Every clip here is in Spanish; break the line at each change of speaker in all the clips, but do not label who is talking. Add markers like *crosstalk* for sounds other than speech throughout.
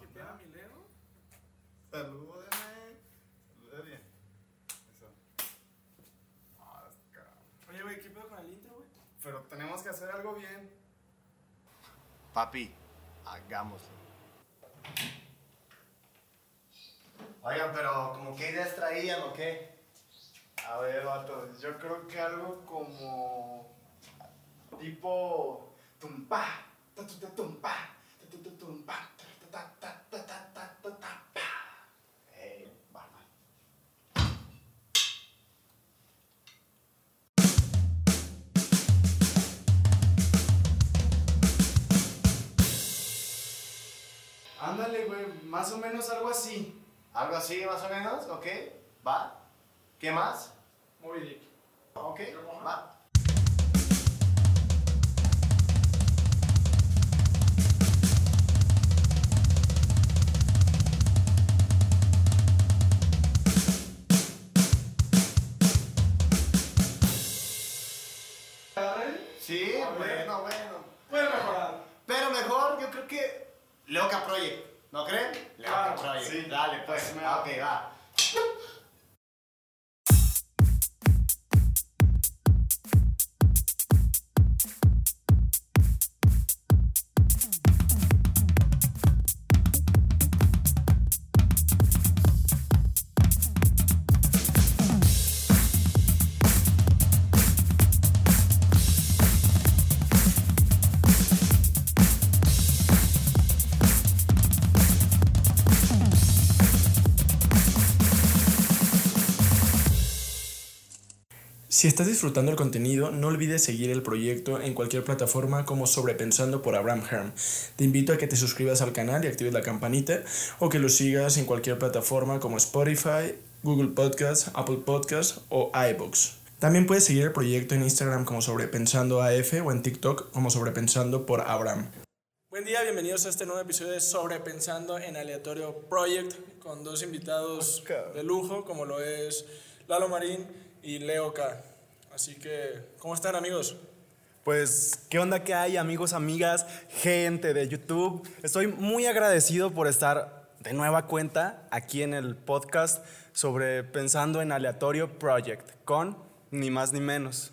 ¿Qué pedo, mi Leo?
Salúdeme. Salúdeme bien. Eso. Ah, cabrón.
Oye, güey, ¿qué pedo con el intro, güey?
Pero tenemos que hacer algo bien.
Papi, hagámoslo. Oigan, pero como qué ideas traían o qué?
A ver, vato, yo creo que algo como. Tipo. Tumpa, tatuta tumpa, tatuta tumpa, ta ta ta ta ta ta ta pa.
Hey.
Ándale, güey, más o menos algo así.
¿Algo así, más o menos? ¿Ok? ¿Va? ¿Qué más?
Moby Dick.
¿Ok? ¿Va? Sí, bueno, bueno.
Puede mejorar.
Pero mejor, yo creo que Leoca Project, ¿no creen? Leoca
Claro,
Project.
sí.
Dale, pues.
Pues,
Ah, ok, va.
Si estás disfrutando el contenido, no olvides seguir el proyecto en cualquier plataforma como Sobrepensando por Abraham Herm. Te invito a que te suscribas al canal y actives la campanita o que lo sigas en cualquier plataforma como Spotify, Google Podcasts, Apple Podcasts o iBooks. También puedes seguir el proyecto en Instagram como Sobrepensando AF o en TikTok como Sobrepensando por Abraham. Buen día, bienvenidos a este nuevo episodio de Sobrepensando en Aleatorio Project con dos invitados de lujo como lo es Lalo Marín y Leo K. Así que, ¿cómo están amigos?
Pues, ¿qué onda que hay, amigos, amigas, gente de YouTube? Estoy muy agradecido por estar de nueva cuenta aquí en el podcast sobre Pensando en Aleatorio Project con ni más ni menos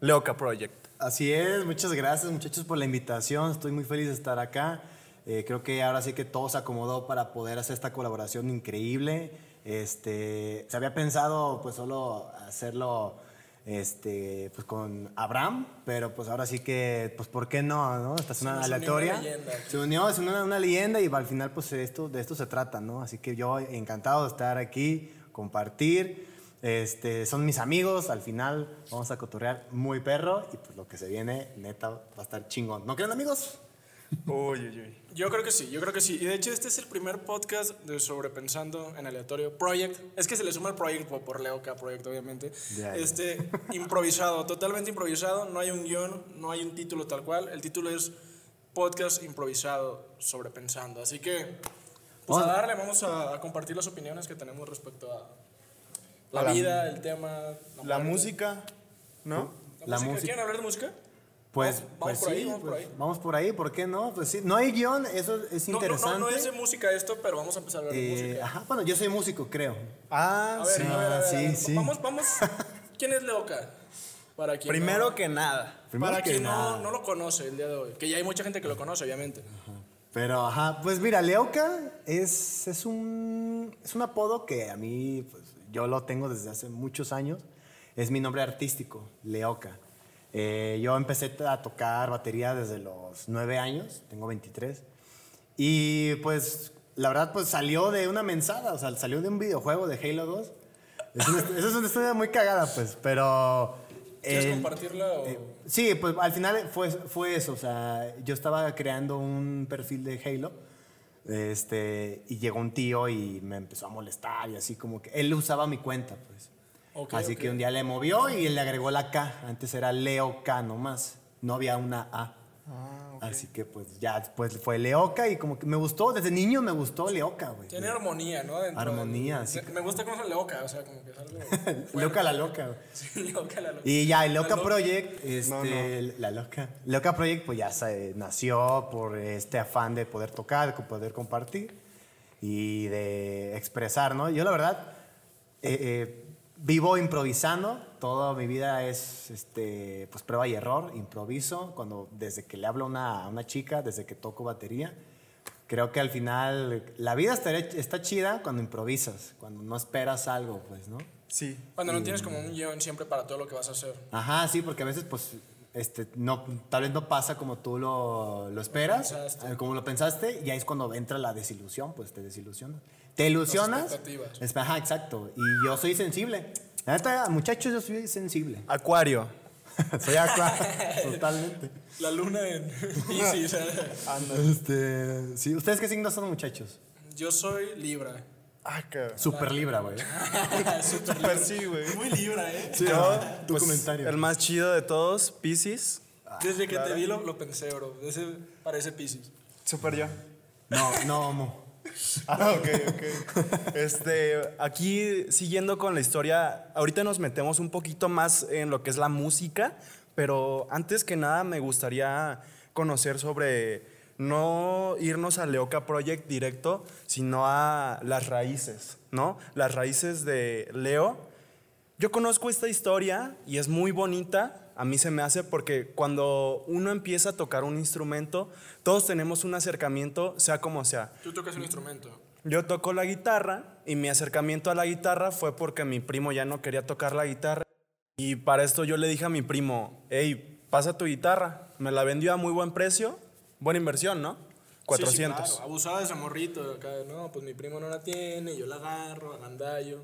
Leoca Project.
Así es, muchas gracias muchachos por la invitación, estoy muy feliz de estar acá. Eh, creo que ahora sí que todo se acomodó para poder hacer esta colaboración increíble. Este, se había pensado pues solo hacerlo este, pues con Abraham, pero pues ahora sí que, pues ¿por qué no? no? Esta es una
unió
aleatoria.
una.
Se unió, es una, una leyenda y al final pues esto, de esto se trata, ¿no? Así que yo encantado de estar aquí, compartir. Este, son mis amigos, al final vamos a cotorrear muy perro y pues lo que se viene, neta, va a estar chingón. ¿No creen amigos?
Uy, uy, uy.
Yo creo que sí, yo creo que sí. Y de hecho este es el primer podcast de Sobrepensando en Aleatorio Project. Es que se le suma el Project por- por Leo K Project, obviamente. Este, improvisado, totalmente improvisado. No hay un guion, no hay un título tal cual. El título es Podcast Improvisado Sobrepensando. Así que, pues a darle, vamos a, a compartir las opiniones que tenemos respecto a la
A la-
vida, el tema,
La música, ¿no?
La,
la
música.
música.
¿Quieren hablar de música?
Pues,
Vamos- vamos
pues
por ahí,
sí,
vamos por
pues,
ahí.
vamos por ahí, ¿por qué no? Pues sí, no hay guion, eso es
No, no,
interesante.
no, no es de música esto, pero vamos a empezar a hablar de
Eh,
música.
ajá, bueno, yo soy músico, creo.
Ah,
ver,
sí.
a ver, a ver,
sí,
a ver.
sí.
Vamos, vamos. *laughs* ¿Quién es Leoca? Para quien
Primero
no,
que nada.
Primero
para
que
quien
nada.
no, no lo conoce el día de hoy. Que ya hay mucha gente que lo conoce, obviamente.
Pero, ajá, pues mira, Leoca es, es, un, es un apodo que a mí, pues, yo lo tengo desde hace muchos años. Es mi nombre artístico, Leoca. Eh, yo empecé a tocar batería desde los nueve años, tengo 23. Y pues, la verdad, pues salió de una mensada, o sea, salió de un videojuego de Halo 2. Es una, *laughs* esa es una historia muy cagada, pues, pero...
¿Quieres
el-
compartirla o...?
eh, sí, pues al final fue, fue eso. O sea, yo estaba creando un perfil de Halo. Este, y llegó un tío y me empezó a molestar y así como que él usaba mi cuenta, pues. Así que un día le movió y le agregó la K. Antes era Leo K nomás. No había una A. Así que pues ya después fue Leoca y como que me gustó, desde niño me gustó Leoca, güey.
Tiene armonía, ¿no? Dentro
Armonía, sí.
Me, gusta cómo es Leoca, o sea, como que es algo. *laughs*
Leoca la loca, güey. *laughs*
Sí, Leoca la loca.
Y ya, el Leoca
La loca.
Project, este, la loca. Leoca Project, pues ya se nació por este afán de poder tocar, de poder compartir y de expresar, ¿no? Yo, la verdad, eh, eh, vivo improvisando. Toda mi vida es, este, pues, prueba y error, improviso. Cuando, desde que le hablo a una, a una chica, desde que toco batería. Creo que al final la vida está, está chida cuando improvisas, cuando no esperas algo, pues, ¿no?
Sí.
Cuando no tienes como un guion siempre para todo lo que vas a hacer.
Ajá, sí, porque a veces, pues, este, no, tal vez no pasa como tú lo, lo esperas, eh, como lo pensaste, y ahí es cuando entra la desilusión, pues te desilusionas. Te ilusionas. Ajá, exacto. Y yo soy sensible. La neta, muchachos, yo soy sensible.
Acuario. *laughs*
soy acá, totalmente.
La luna en *laughs* Pisces.
Este, sí, ¿Ustedes qué signos son, muchachos?
Yo soy Libra.
Ah, cabrón.
Super Libra, güey. *laughs*
Super sí, güey.
Muy Libra, ¿eh?
Sí, tu
pues,
comentario.
El más chido de todos, Pisces.
Desde que te vi lo, lo pensé, bro. Ese parece Pisces.
Super yo.
No, no, homo. *laughs*
Ah, ok, ok. Este, aquí siguiendo con la historia, ahorita nos metemos un poquito más en lo que es la música, pero antes que nada me gustaría conocer sobre no irnos a Leoca Project directo, sino a las raíces, ¿no? Las raíces de Leo. Yo conozco esta historia y es muy bonita. A mí se me hace porque cuando uno empieza a tocar un instrumento, todos tenemos un acercamiento, sea como sea.
Tú tocas un instrumento.
Yo toco la guitarra y mi acercamiento a la guitarra fue porque mi primo ya no quería tocar la guitarra. Y para esto yo le dije a mi primo, hey, pasa tu guitarra. Me la vendió a muy buen precio, buena inversión, ¿no? 400.
Sí, sí, claro. Abusaba de ese morrito. Acá, no, pues mi primo no la tiene, yo la agarro, agandallo.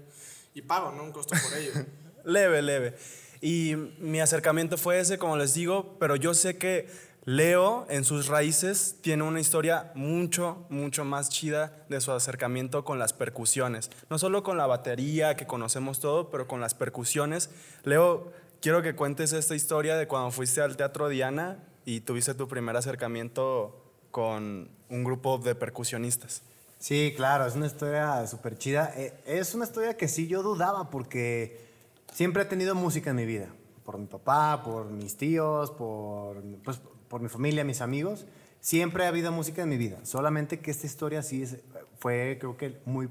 Y pago, ¿no? Un costo por ello. *laughs*
Leve, leve. Y mi acercamiento fue ese, como les digo, pero yo sé que Leo en sus raíces tiene una historia mucho, mucho más chida de su acercamiento con las percusiones. No solo con la batería, que conocemos todo, pero con las percusiones. Leo, quiero que cuentes esta historia de cuando fuiste al Teatro Diana y tuviste tu primer acercamiento con un grupo de percusionistas.
Sí, claro, es una historia súper chida. Eh, Es una historia que sí yo dudaba porque siempre he tenido música en mi vida. Por mi papá, por mis tíos, por, pues, por mi familia, mis amigos. Siempre ha habido música en mi vida. Solamente que esta historia sí es- fue, creo que muy...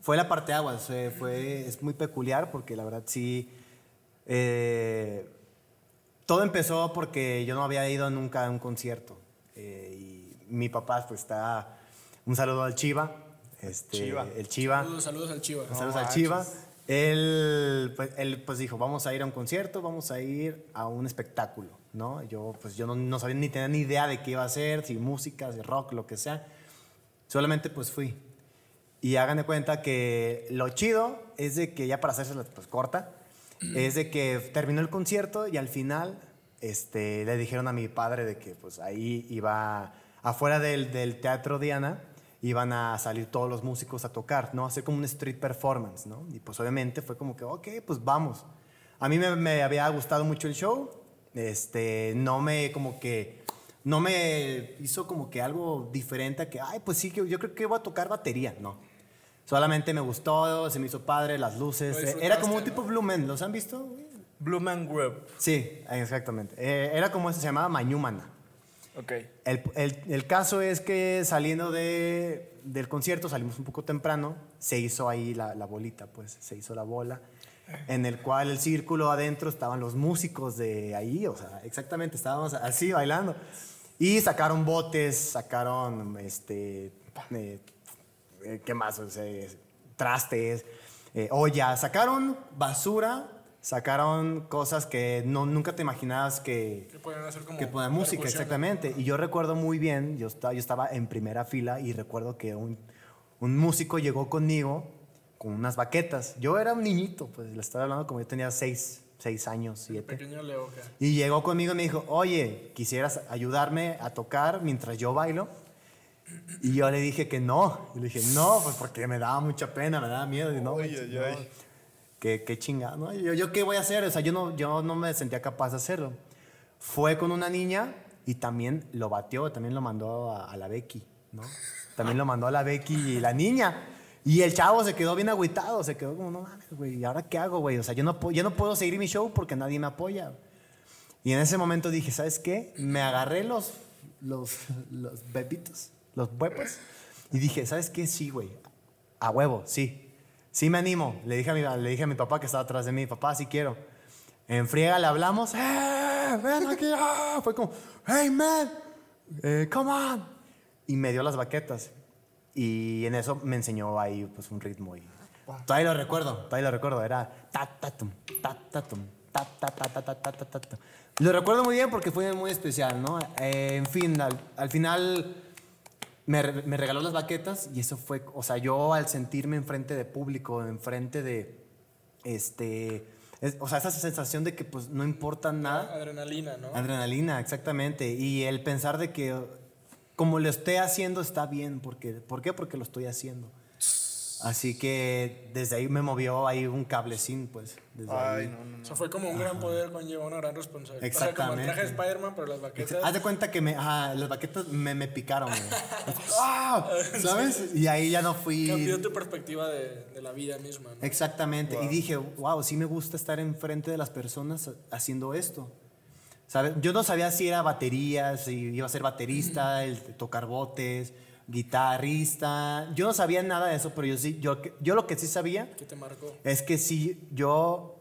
Fue la parte agua, fue, es muy peculiar porque la verdad sí... eh, todo empezó porque yo no había ido nunca a un concierto. eh, y mi papá, pues está. Un saludo al Chiva. Este,
Chiva.
El Chiva.
Saludos, saludos al Chiva.
Saludos al Chiva. Él pues, él, pues dijo: Vamos a ir a un concierto, vamos a ir a un espectáculo. ¿no? Yo, pues, yo no, sabía ni tenía ni idea de qué iba a ser, si música, si rock, lo que sea. Solamente pues fui. Y hagan de cuenta que lo chido es de que, ya para hacerse pues, corta, es de que terminó el concierto y al final este, le dijeron a mi padre de que pues ahí iba, afuera del, del Teatro Diana, iban a salir todos los músicos a tocar, ¿no? Hacer como un street performance, ¿no? Y pues obviamente fue como que, ok, pues vamos. A mí me, me había gustado mucho el show, este, no me como que, no me hizo como que algo diferente a que, ay, pues sí, yo creo que voy a tocar batería, no. Solamente me gustó, se me hizo padre, las luces. Eh, Era como un tipo Blue Man, ¿los han visto?
Blue Man Group.
Sí, exactamente. Eh, era como se llamaba Mañumana.
Ok.
El, el- el caso es que saliendo de, del concierto, salimos un poco temprano, se hizo ahí la, la bolita, pues se hizo la bola, en el cual el círculo adentro estaban los músicos de ahí, o sea, exactamente, estábamos así bailando. Y sacaron botes, sacaron, este, eh, eh, ¿qué más? O sea, trastes, eh, ollas, sacaron basura, sacaron cosas que no, nunca te imaginabas que,
Que pueden hacer como.
que música, exactamente. Y yo recuerdo muy bien, yo estaba, yo estaba en primera fila y recuerdo que un, un músico llegó conmigo con unas baquetas. Yo era un niñito, pues le estaba hablando como yo tenía seis, seis años, siete.
Pequeño Leoca.
Y llegó conmigo y me dijo, oye, ¿quisieras ayudarme a tocar mientras yo bailo? Y yo le dije que no. Y le dije, no, pues porque me daba mucha pena, me daba miedo. Y no,
ay.
Qué, qué chingado, ¿no? Yo, yo qué voy a hacer? O sea, yo no, yo no me sentía capaz de hacerlo. Fue con una niña y también lo batió, también lo mandó a, la Becky, ¿no? También lo mandó a la Becky y la niña. Y el chavo se quedó bien agüitado, se quedó como, no mames, güey, ¿y ahora qué hago, güey? O sea, yo no, yo no puedo seguir mi show porque nadie me apoya. Y en ese momento dije, ¿sabes qué? Me agarré los, los, los bebitos, los huevos, y dije, ¿sabes qué? Sí, güey, a huevo, sí. Sí me animo. Le dije a mi, le dije a mi papá que estaba atrás de mí, papá, sí quiero. En friega le hablamos, ¡eh! ¡Ven aquí! ah". Fue como, ¡hey, man! eh, ¡Come on! Y me dio las baquetas. Y en eso me enseñó ahí pues un ritmo. Y todavía lo recuerdo, todavía lo recuerdo. Era ta ta tum, ta ta tum, ta ta ta ta. Lo recuerdo muy bien porque fue muy especial, ¿no? Eh, en fin, al final me, me regaló las baquetas y eso fue, o sea, yo al sentirme enfrente de público, enfrente de, este, es- o sea, esa sensación de que pues no importa nada.
Adrenalina, ¿no?
Adrenalina, exactamente. Y el pensar de que como lo esté haciendo está bien. Porque, ¿Por qué? Porque lo estoy haciendo. Así que desde ahí me movió ahí un cablecín, pues. Desde
Ay,
ahí.
no, no,
O
no.
sea, fue como un gran poder conlleva una gran responsabilidad. O sea, como el
Exactamente.
traje de Spider-Man, pero las baquetas.
Haz de cuenta que me, ajá, las baquetas me, me picaron. *laughs* ¡Ah! ¿Sabes? Y ahí ya no fui.
Cambió tu perspectiva de, de la vida misma, ¿no?
Exactamente. Y dije, wow, sí me gusta estar enfrente de las personas haciendo esto. ¿Sabes? Yo no sabía si era batería, si iba a ser baterista, el tocar botes, guitarrista. Yo no sabía nada de eso, pero yo sí, yo, yo lo que sí sabía
¿Qué te marcó?
es que sí, yo,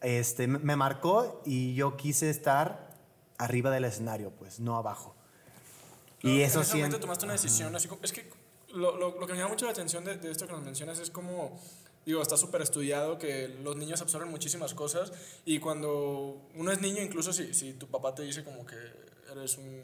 este, me- marcó y yo quise estar arriba del escenario, pues, no abajo. Y eso sí.
tomaste una decisión, así como, es que lo, lo, lo que me llama mucho la atención de, de esto que nos mencionas es como, digo, está súper estudiado que los niños absorben muchísimas cosas y cuando uno es niño, incluso si, si tu papá te dice como que eres un,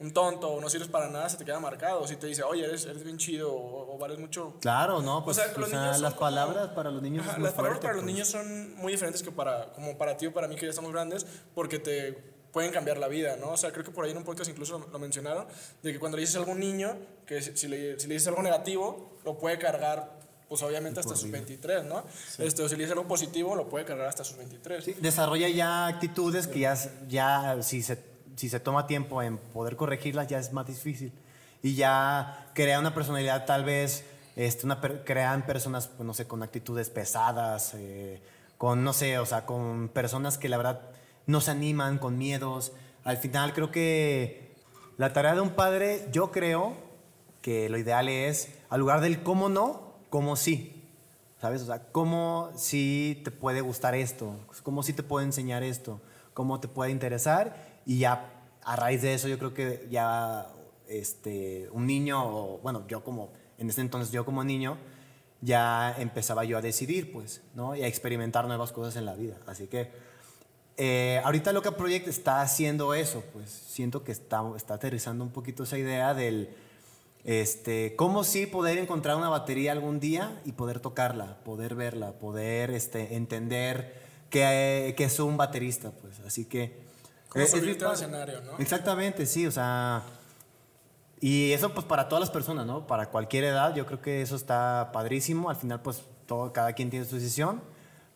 un tonto o no sirves para nada, se te queda marcado. Si te dice, oye, eres, eres bien chido o, o vales mucho
Claro, no, pues
o sea,
o
los niños
las
como-
palabras para los niños
Ajá, las palabras
fuerte,
para los
pues.
niños son muy diferentes que para, como para ti o para mí que ya estamos grandes, porque te pueden cambiar la vida, ¿no? O sea, creo que por ahí en un podcast incluso lo, lo mencionaron, de que cuando le dices a un niño, que si si le, si le dices algo negativo, lo puede cargar, pues obviamente hasta sus 23, ¿no? Este, o si le dices algo positivo, lo puede cargar hasta sus 23.
Sí, desarrolla ya actitudes que ya, ya si, se, si se toma tiempo en poder corregirlas ya es más difícil. Y ya crea una personalidad tal vez, este, una per- crean personas, pues, no sé, con actitudes pesadas, eh, con, no sé, o sea, con personas que la verdad no se animan, con miedos. Al final creo que la tarea de un padre, yo creo que lo ideal es, al lugar del cómo no, cómo sí. ¿Sabes? O sea, cómo sí te puede gustar esto, cómo sí te puede enseñar esto, cómo te puede interesar y ya a raíz de eso yo creo que ya este, un niño, o bueno, yo como, en ese entonces yo como niño, ya empezaba yo a decidir, pues, ¿no? Y a experimentar nuevas cosas en la vida. Así que eh, ahorita Loca Project está haciendo eso, pues siento que está, está aterrizando un poquito esa idea del, este, cómo sí poder encontrar una batería algún día y poder tocarla, poder verla, poder este, entender que, que es un baterista, pues. Así que...
Como
eh, es
subirte al
padre.
escenario, ¿no?
Exactamente, sí, o sea... Y eso pues para todas las personas, ¿no? Para cualquier edad, yo creo que eso está padrísimo. Al final pues todo, cada quien tiene su decisión,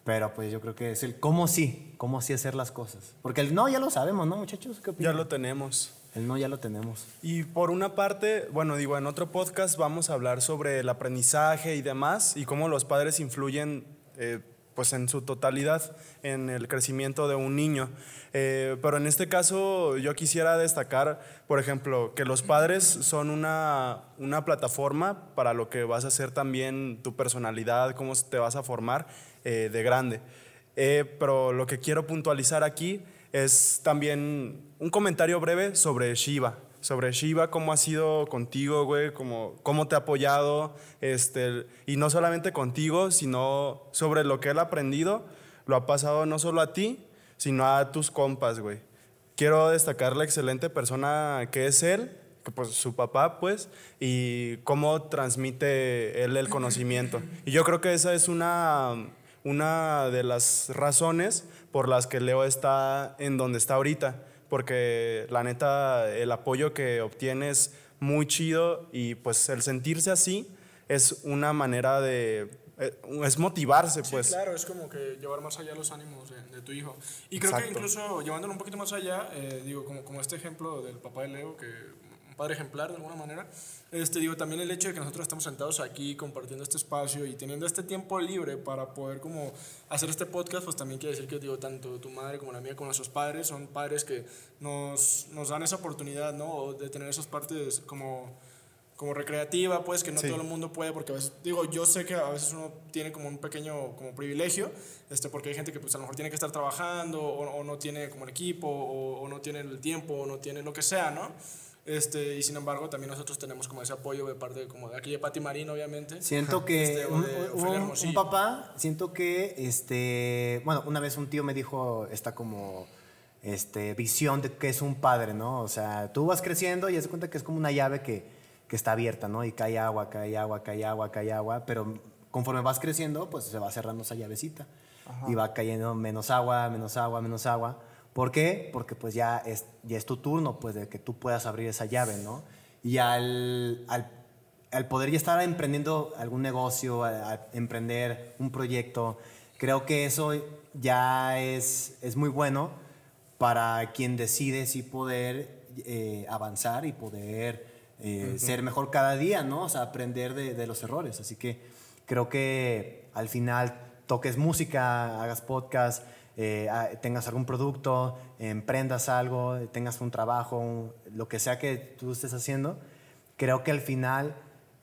pero pues yo creo que es el cómo sí, cómo sí hacer las cosas. Porque el no ya lo sabemos, ¿no, muchachos? ¿Qué
Ya
opinan?
lo tenemos.
El no ya lo tenemos.
Y por una parte, bueno, digo, en otro podcast vamos a hablar sobre el aprendizaje y demás y cómo los padres influyen, eh, pues en su totalidad, en el crecimiento de un niño. Eh, pero en este caso yo quisiera destacar, por ejemplo, que los padres son una, una plataforma para lo que vas a hacer también tu personalidad, cómo te vas a formar eh, de grande. Eh, pero lo que quiero puntualizar aquí es también un comentario breve sobre Shiva. Sobre Shiva, cómo ha sido contigo, güey, cómo, cómo te ha apoyado, este, y no solamente contigo, sino sobre lo que él ha aprendido, lo ha pasado no solo a ti, sino a tus compas, güey. Quiero destacar la excelente persona que es él, que pues su papá, pues, y cómo transmite él el conocimiento. Y yo creo que esa es una, una de las razones por las que Leo está en donde está ahorita, porque la neta, el apoyo que obtiene es muy chido y pues el sentirse así es una manera de Eh, Es motivarse,
Sí,
pues.
claro, es como que llevar más allá los ánimos de, de tu hijo. Y creo que
Exacto.
incluso llevándolo un poquito más allá, eh, digo, como, como este ejemplo del papá de Leo, que un padre ejemplar de alguna manera, este, digo, también el hecho de que nosotros estamos sentados aquí compartiendo este espacio y teniendo este tiempo libre para poder como hacer este podcast, pues también quiere decir que, digo, tanto tu madre como la mía, como nuestros padres, son padres que nos, nos dan esa oportunidad, ¿no? De tener esas partes como como recreativa, pues que no
Sí.
todo el mundo puede, porque a veces, digo, yo sé que a veces uno tiene como un pequeño como privilegio, este, porque hay gente que pues a lo mejor tiene que estar trabajando o, o no tiene como el equipo o, o no tiene el tiempo o no tiene lo que sea, ¿no? Este, y sin embargo también nosotros tenemos como ese apoyo de parte como de aquí de Pati Marín, obviamente.
Siento que
Este,
un,
de
papá, siento que, este, bueno, una vez un tío me dijo esta como, este, visión de que es un padre, ¿no? O sea, tú vas creciendo y de cuenta que es como una llave que, que está abierta, ¿no? Y cae agua, cae agua, cae agua, cae agua, pero conforme vas creciendo, pues se va cerrando esa llavecita. Y va cayendo menos agua, menos agua, menos agua. ¿Por qué? Porque pues ya es, ya es tu turno, pues, de que tú puedas abrir esa llave, ¿no? Y al, al al poder ya estar emprendiendo algún negocio, a, a emprender un proyecto, creo que eso ya es, es muy bueno para quien decide sí poder eh, avanzar y poder eh, ser mejor cada día, ¿no? O sea, aprender de, de los errores. Así que creo que al final toques música, hagas podcast, eh, ah, tengas algún producto, emprendas algo, tengas un trabajo, lo que sea que tú estés haciendo, creo que al final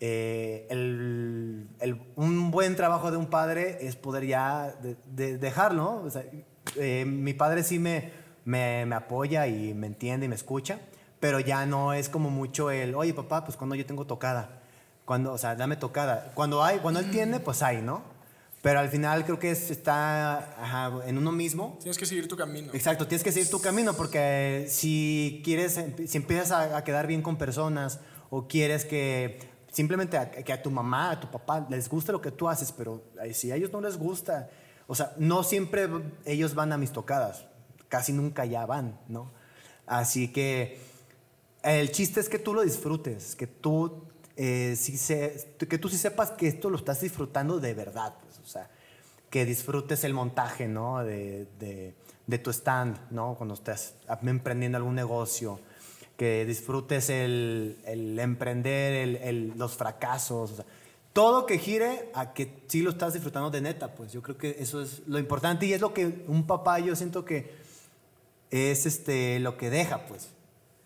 eh, el- un buen trabajo de un padre es poder ya de- de- dejarlo. eh, mi padre sí me, me, me apoya y me entiende y me escucha, pero ya no es como mucho el, oye papá, pues cuando yo tengo tocada, cuando, o sea, dame tocada. Cuando hay, cuando él tiene, pues hay, ¿no? Pero al final creo que es- está ajá, en uno mismo.
Tienes que seguir tu camino.
Exacto, tienes que seguir tu camino porque si quieres, si empiezas a, a quedar bien con personas o quieres que simplemente a, que a tu mamá, a tu papá les guste lo que tú haces, pero si a ellos no les gusta, o sea, no siempre ellos van a mis tocadas, casi nunca ya van, ¿no? Así que el chiste es que tú lo disfrutes, que tú, eh, se- que tú sí sepas que esto lo estás disfrutando de verdad, sea, que disfrutes el montaje, ¿no? De, de- tu stand, ¿no? Cuando estás emprendiendo algún negocio, que disfrutes el, emprender, los fracasos, todo que gire a que sí lo estás disfrutando de neta, pues yo creo que eso es lo importante y es lo que un papá yo siento que es este, lo que deja, pues.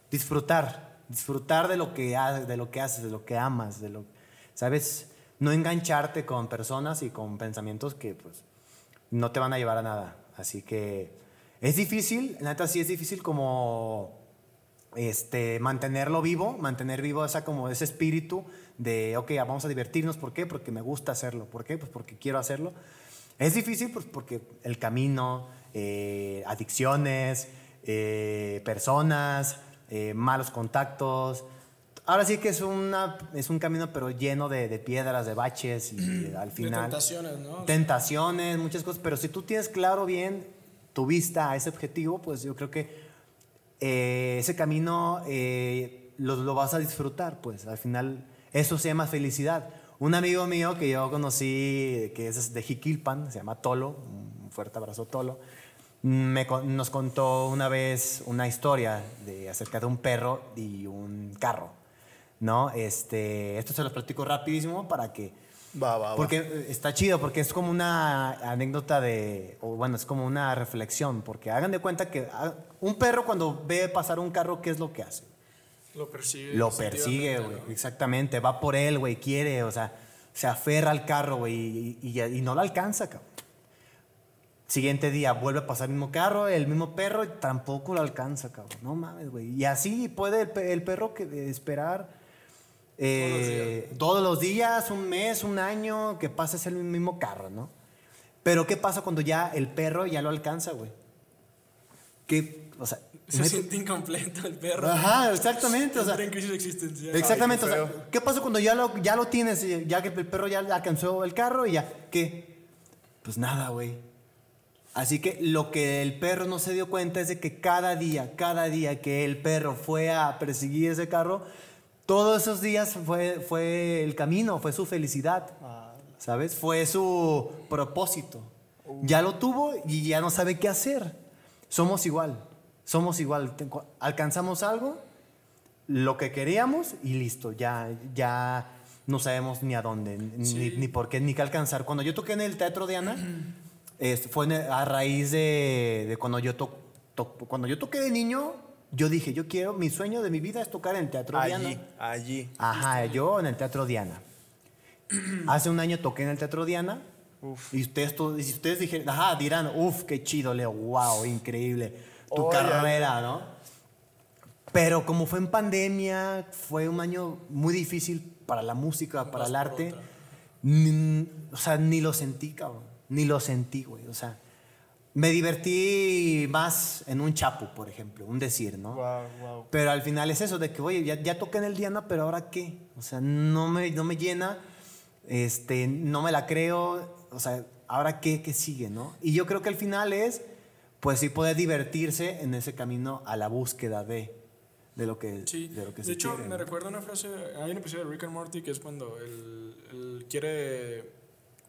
Disfrutar, disfrutar de lo que haces, de lo que haces, de lo que amas, de lo, ¿sabes? No engancharte con personas y con pensamientos que, pues, no te van a llevar a nada. Así que es difícil, neta sí es difícil como este, mantenerlo vivo, mantener vivo esa, como ese espíritu de, ok, vamos a divertirnos. ¿Por qué? Porque me gusta hacerlo. ¿Por qué? Pues porque quiero hacerlo. Es difícil pues, porque el camino, eh, adicciones, eh, personas, eh, malos contactos. Ahora sí que es, una, es un camino pero lleno de, de piedras, de baches y *clears throat* al
De
final
tentaciones, ¿no?
tentaciones, muchas cosas, pero si tú tienes claro bien tu vista a ese objetivo, pues yo creo que eh, ese camino eh, lo, lo vas a disfrutar, pues al final eso se llama felicidad. Un amigo mío que yo conocí, que es de Jiquilpan, se llama Tolo, un fuerte abrazo Tolo, me nos contó una vez una historia de, acerca de un perro y un carro, ¿no? Este, esto se los platico rapidísimo para que
Va, va, va.
porque eh, está chido, porque es como una anécdota de, o bueno, es como una reflexión, porque hagan de cuenta que ah, un perro cuando ve pasar un carro, ¿qué es lo que hace?
Lo persigue.
Lo persigue, güey,
¿no?
exactamente, va por él, güey, quiere, o sea, se aferra al carro, güey, y, y- y no lo alcanza, cabrón. Siguiente día vuelve a pasar el mismo carro, el mismo perro, y tampoco lo alcanza, cabrón. No mames, güey. Y así puede el, pe- el perro que de esperar eh, todos los días, un mes, un año, que pases el mismo carro, ¿no? Pero ¿qué pasa cuando ya el perro ya lo alcanza, güey? ¿Qué? O sea,
Se
neta-
siente incompleto el perro.
Ajá, exactamente, o sea,
en crisis existencial.
Exactamente,
Ay, qué
o sea, ¿qué pasa cuando ya lo, ya lo tienes, ya que el perro ya alcanzó el carro y ya, ¿qué? Pues nada, güey. Así que lo que el perro no se dio cuenta es de que cada día, cada día que el perro fue a perseguir ese carro, todos esos días fue, fue el camino, fue su felicidad. ¿sabes? Fue su propósito. Ya lo tuvo y ya no sabe qué hacer. Somos igual, somos igual. Alcanzamos algo, lo que queríamos y listo, ya, ya no sabemos ni a dónde, ni,
Sí.
ni por qué, ni qué alcanzar. Cuando yo toqué en el Teatro Diana, es- fue a raíz de, de cuando, yo to- to- cuando yo toqué de niño, yo dije, yo quiero, mi sueño de mi vida es tocar en el Teatro Diana.
Allí, allí.
Ajá, yo en el Teatro Diana. *clears throat* Hace un año toqué en el Teatro Diana. Y ustedes, y ustedes dijeron, ajá, dirán, uff, qué chido, Leo, wow, increíble. Tu
Oye.
carrera, ¿no? Pero como fue en pandemia, fue un año muy difícil para la música, para el arte. Ni- o sea, ni lo sentí, cabrón. Ni lo sentí, güey. O sea, me divertí más en un chapu, por ejemplo, un decir, ¿no?
Wow, wow.
Pero al final es eso de que, oye, ya, ya toqué en el Diana, pero ahora qué? O sea, no me, no me llena, este, no me la creo, o sea, ahora qué, qué sigue, ¿no? Y yo creo que al final es, pues sí poder divertirse en ese camino a la búsqueda de, de lo que,
Sí,
de lo que
de
se
hecho
quiere,
me
¿no?
recuerda una frase, hay un episodio de Rick and Morty que es cuando él, él quiere,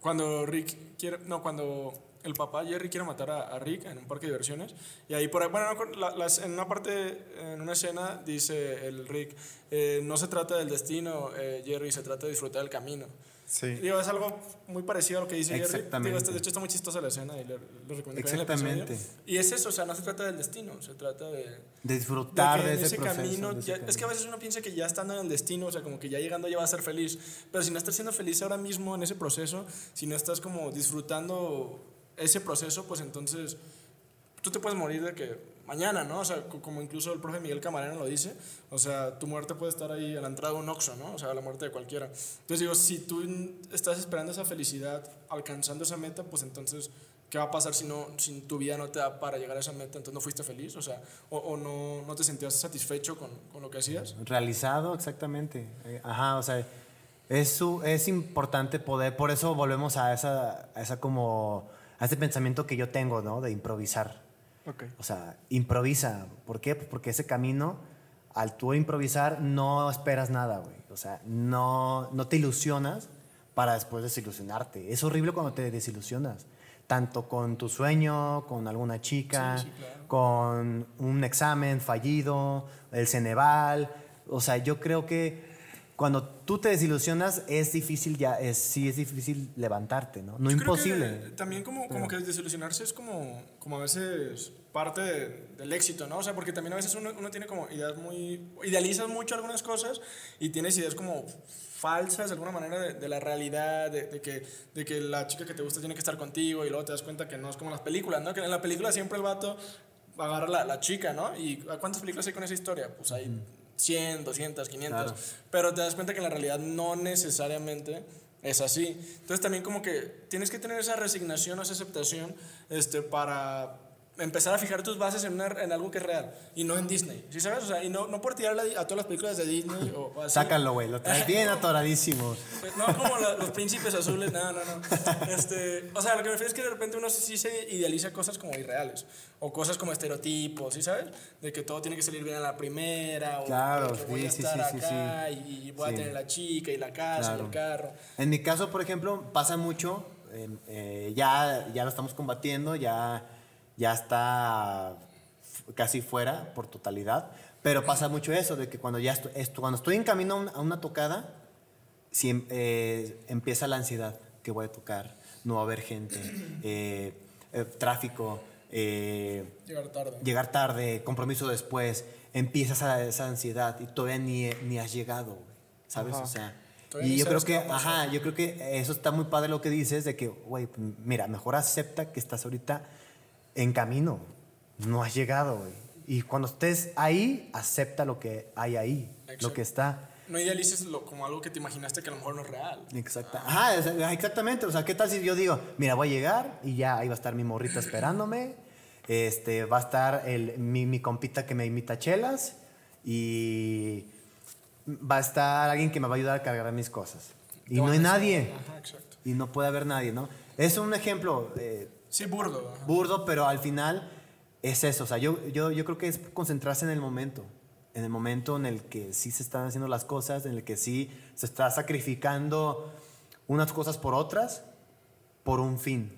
cuando Rick quiere, no, cuando el papá Jerry quiere matar a, a Rick en un parque de diversiones y ahí por ahí, bueno, no, la- las- en una parte, en una escena dice el Rick, eh, no se trata del destino, eh, Jerry, se trata de disfrutar del camino.
Sí.
Digo, es algo muy parecido a lo que dice Jerry.
Exactamente.
Digo, este- de hecho está muy chistosa la escena y le, le recomiendo que el.
Exactamente.
Y es eso, o sea, no se trata del destino, se trata de,
De disfrutar
de
ese,
ese
proceso.
camino,
de ese
ya- es que a
camino.
veces uno piensa que ya estando en el destino, o sea, como que ya llegando ya va a ser feliz, pero si no estás siendo feliz ahora mismo en ese proceso, si no estás como disfrutando ese proceso, pues entonces tú te puedes morir de que mañana, ¿no? O sea, co- como incluso el profe Miguel Camarena lo dice, o sea, tu muerte puede estar ahí a la entrada de un Oxxo, ¿no? O sea, la muerte de cualquiera. Entonces digo, si tú estás esperando esa felicidad, alcanzando esa meta, pues entonces, ¿qué va a pasar si, no, si tu vida no te da para llegar a esa meta? Entonces no fuiste feliz, o sea, o, no, no te sentías satisfecho con, con lo que hacías.
Realizado, exactamente. Eh, Ajá, o sea, es, es importante poder, por eso volvemos a esa, a esa como, a pensamiento que yo tengo, ¿no? De improvisar.
Ok.
O sea, improvisa. ¿Por qué? Pues porque ese camino, al tú improvisar, no esperas nada, güey. O sea, no, no te ilusionas para después desilusionarte. Es horrible cuando te desilusionas. Tanto con tu sueño, con alguna chica,
Sí, sí, claro.
con un examen fallido, el Ceneval. O sea, yo creo que cuando tú te desilusionas es difícil ya, es, sí es difícil levantarte, ¿no? No
Yo
imposible.
que también como, como que desilusionarse es como, como a veces parte de- del éxito, ¿no? O sea, porque también a veces uno, uno tiene como ideas muy... Idealizas mucho algunas cosas y tienes ideas como falsas de alguna manera de, de la realidad, de, de que, de que la chica que te gusta tiene que estar contigo y luego te das cuenta que no es como en las películas, ¿no? Que en la película siempre el vato agarra la, la chica, ¿no? ¿Y a cuántas películas hay con esa historia? Pues hay 100, 200, 500.
Claro.
Pero te das cuenta que en la realidad no necesariamente es así. Entonces también como que tienes que tener esa resignación, esa aceptación este, para empezar a fijar tus bases en, una- en algo que es real y no en Disney. ¿Sí sabes? O sea, y no, no por tirarle a, a todas las películas de Disney o, o así.
Sácalo, güey, lo traes bien atoradísimo.
No como la- los príncipes azules, no, no, no. Este, o sea, lo que me refiero es que de repente uno sí se idealiza cosas como irreales. O cosas como estereotipos, ¿sí sabes? De que todo tiene que salir bien a la primera. O
Claro,
que voy a
sí, sí,
estar
sí, sí,
acá y voy a tener la chica y la casa y
Claro.
el carro.
En mi caso, por ejemplo, pasa mucho, eh, eh, ya, ya lo estamos combatiendo, ya, ya está casi fuera por totalidad, pero pasa mucho eso, de que cuando, ya estoy, esto- cuando estoy en camino a un- a una tocada, sí, em- eh, empieza la ansiedad que voy a tocar, no va a haber gente, *clears throat* eh, eh, tráfico, eh,
Llegar tarde.
llegar tarde, compromiso después, empieza esa, esa ansiedad y todavía ni, ni has llegado, ¿sabes?
Ajá.
O sea,
Todavía
y yo creo que,
a
ajá, yo creo que eso está muy padre lo que dices de que, güey, mira, mejor acepta que estás ahorita en camino, no has llegado, güey. Y cuando estés ahí, acepta lo que hay ahí, lo que está.
No idealices lo, como algo que te imaginaste que a lo mejor no es real.
Exacta. Ajá, es- exactamente. O sea, ¿qué tal si yo digo, mira, voy a llegar y ya ahí va a estar mi morrita esperándome? Este, va a estar el, mi, mi compita que me imita chelas y va a estar alguien que me va a ayudar a cargar mis cosas. Y no hay nadie.
Ajá, exacto.
Y no puede haber nadie, ¿no? Es un ejemplo eh,
Sí, burdo. ajá.
burdo, pero al final es eso. O sea, yo, yo, yo creo que es concentrarse en el momento. En el momento en el que sí se están haciendo las cosas, en el que sí se está sacrificando unas cosas por otras, por un fin.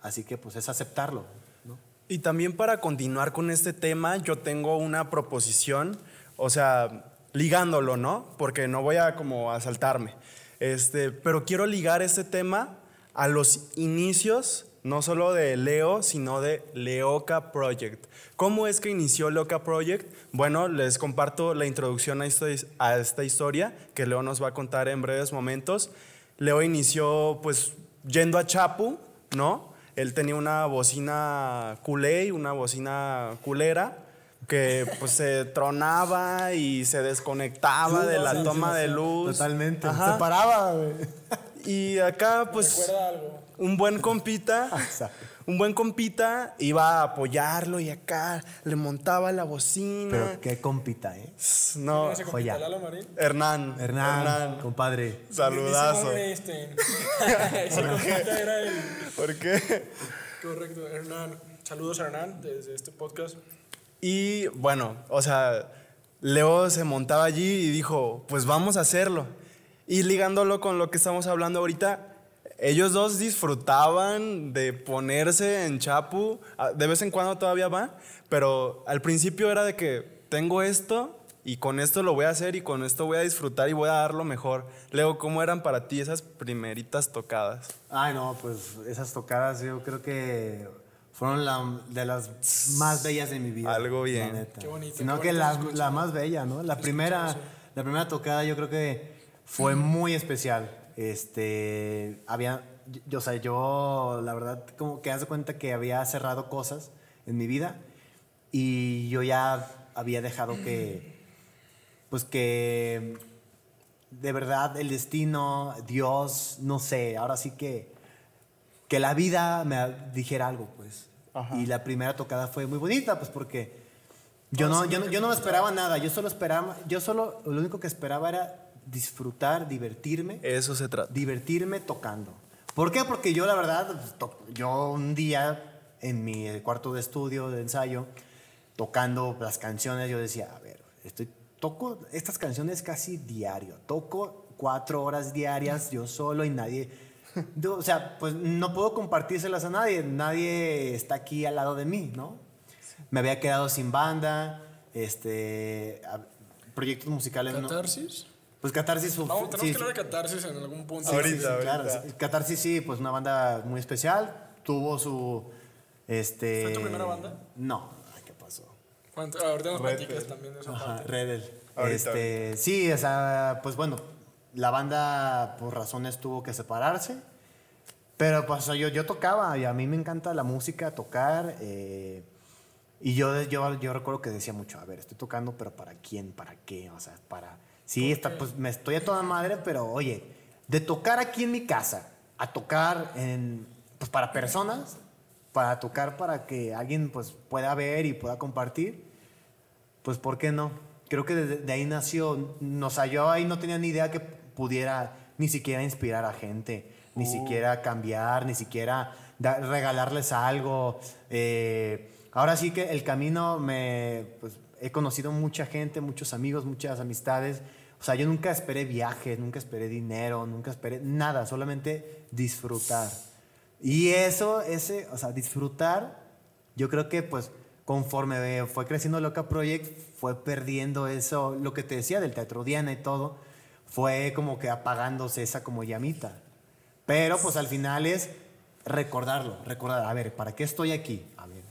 Así que pues es aceptarlo. ¿no?
Y también para continuar con este tema, yo tengo una proposición, o sea, ligándolo, ¿no? Porque no voy a como a saltarme. Este, pero quiero ligar este tema a los inicios, no solo de Leo, sino de Leoca Project. ¿Cómo es que inició Leoca Project? Bueno, les comparto la introducción a esta, a esta historia que Leo nos va a contar en breves momentos. Leo inició pues yendo a Chapu, ¿no? Él tenía una bocina culé, una bocina culera, que pues se tronaba y se desconectaba de la toma de luz.
Totalmente.
Ajá.
Se paraba, güey.
Y acá pues
algo.
un buen compita, *laughs*
Exacto.
un buen compita iba a apoyarlo y acá le montaba la bocina.
Pero qué compita, ¿eh?
no,
Ese
joya.
compita, Lalo Marín.
Hernán.
Hernán, compadre.
Saludazo. *laughs*
Ese compita era el.
¿Por qué?
Correcto, Hernán. Saludos a Hernán desde este podcast.
Y bueno, o sea, Leo se montaba allí y dijo, pues vamos a hacerlo. Y ligándolo con lo que estamos hablando ahorita, ellos dos disfrutaban de ponerse en chapu. Ah, De vez en cuando todavía va, pero al principio era de que tengo esto y con esto lo voy a hacer y con esto voy a disfrutar y voy a dar lo mejor. Leo, ¿cómo eran para ti esas primeritas tocadas?
Ay, no, pues esas tocadas yo creo que fueron la, de las más bellas de mi vida.
Algo bien.
la neta.
Qué bonito,
Sino
qué
que la, la más bella, ¿no? La primera, la primera tocada yo creo que fue muy especial. Este, había, yo, o sea, yo la verdad como que haz de cuenta que había cerrado cosas en mi vida y yo ya había dejado que, pues que de verdad el destino, Dios, no sé, ahora sí que que la vida me dijera algo, pues. Y la primera tocada fue muy bonita, pues porque yo no, yo, no- yo no me esperaba nada, yo solo esperaba, yo solo, lo único que esperaba era disfrutar, divertirme,
Eso se trata.
divertirme tocando. ¿Por qué? Porque yo la verdad, yo un día en mi cuarto de estudio, de ensayo, tocando las canciones, yo decía, a ver, estoy, toco estas canciones casi diario, toco cuatro horas diarias yo solo y nadie, *laughs* yo, o sea, pues no puedo compartírselas a nadie, nadie está aquí al lado de mí, ¿no? Me había quedado sin banda, este, proyectos musicales. no-
¿Catarsis?
Pues Catarsis fue-
Vamos, tenemos
sí,
que hablar de Catarsis en algún punto.
Sí,
Ahorita,
sí,
ahorita.
claro. sí. Catarsis sí, pues una banda muy especial. Tuvo su. Este,
¿Fue tu primera banda?
No. Ay, ¿Qué pasó?
¿Cuánto- Ahorita nos
Red
platicas
Dead.
también de esa
Ajá,
parte.
Redel.
Ahorita,
Este, sí, o sea, pues bueno, la banda por razones tuvo que separarse. Pero pues yo, yo tocaba y a mí me encanta la música, tocar. eh, y yo, yo, yo recuerdo que decía mucho, a ver, estoy tocando, pero ¿para quién? ¿Para qué? O sea, para... Sí, está, pues me estoy a toda madre, pero oye, de tocar aquí en mi casa a tocar en, pues, para personas, para tocar para que alguien pues pueda ver y pueda compartir, pues ¿por qué no? Creo que de, de ahí nació, o sea, yo ahí no tenía ni idea que pudiera ni siquiera inspirar a gente, ni siquiera cambiar, ni siquiera da- regalarles algo. eh, ahora sí que el camino me, pues, he conocido mucha gente, muchos amigos, muchas amistades. O sea, yo nunca esperé viajes, nunca esperé dinero, nunca esperé nada, solamente disfrutar. Y eso, ese, o sea, disfrutar, yo creo que pues conforme fue creciendo Loca Project, fue perdiendo eso, lo que te decía del Teatro Diana y todo, fue como que apagándose esa como llamita. Pero pues al final es recordarlo, recordar, a ver, ¿para qué estoy aquí? A ver,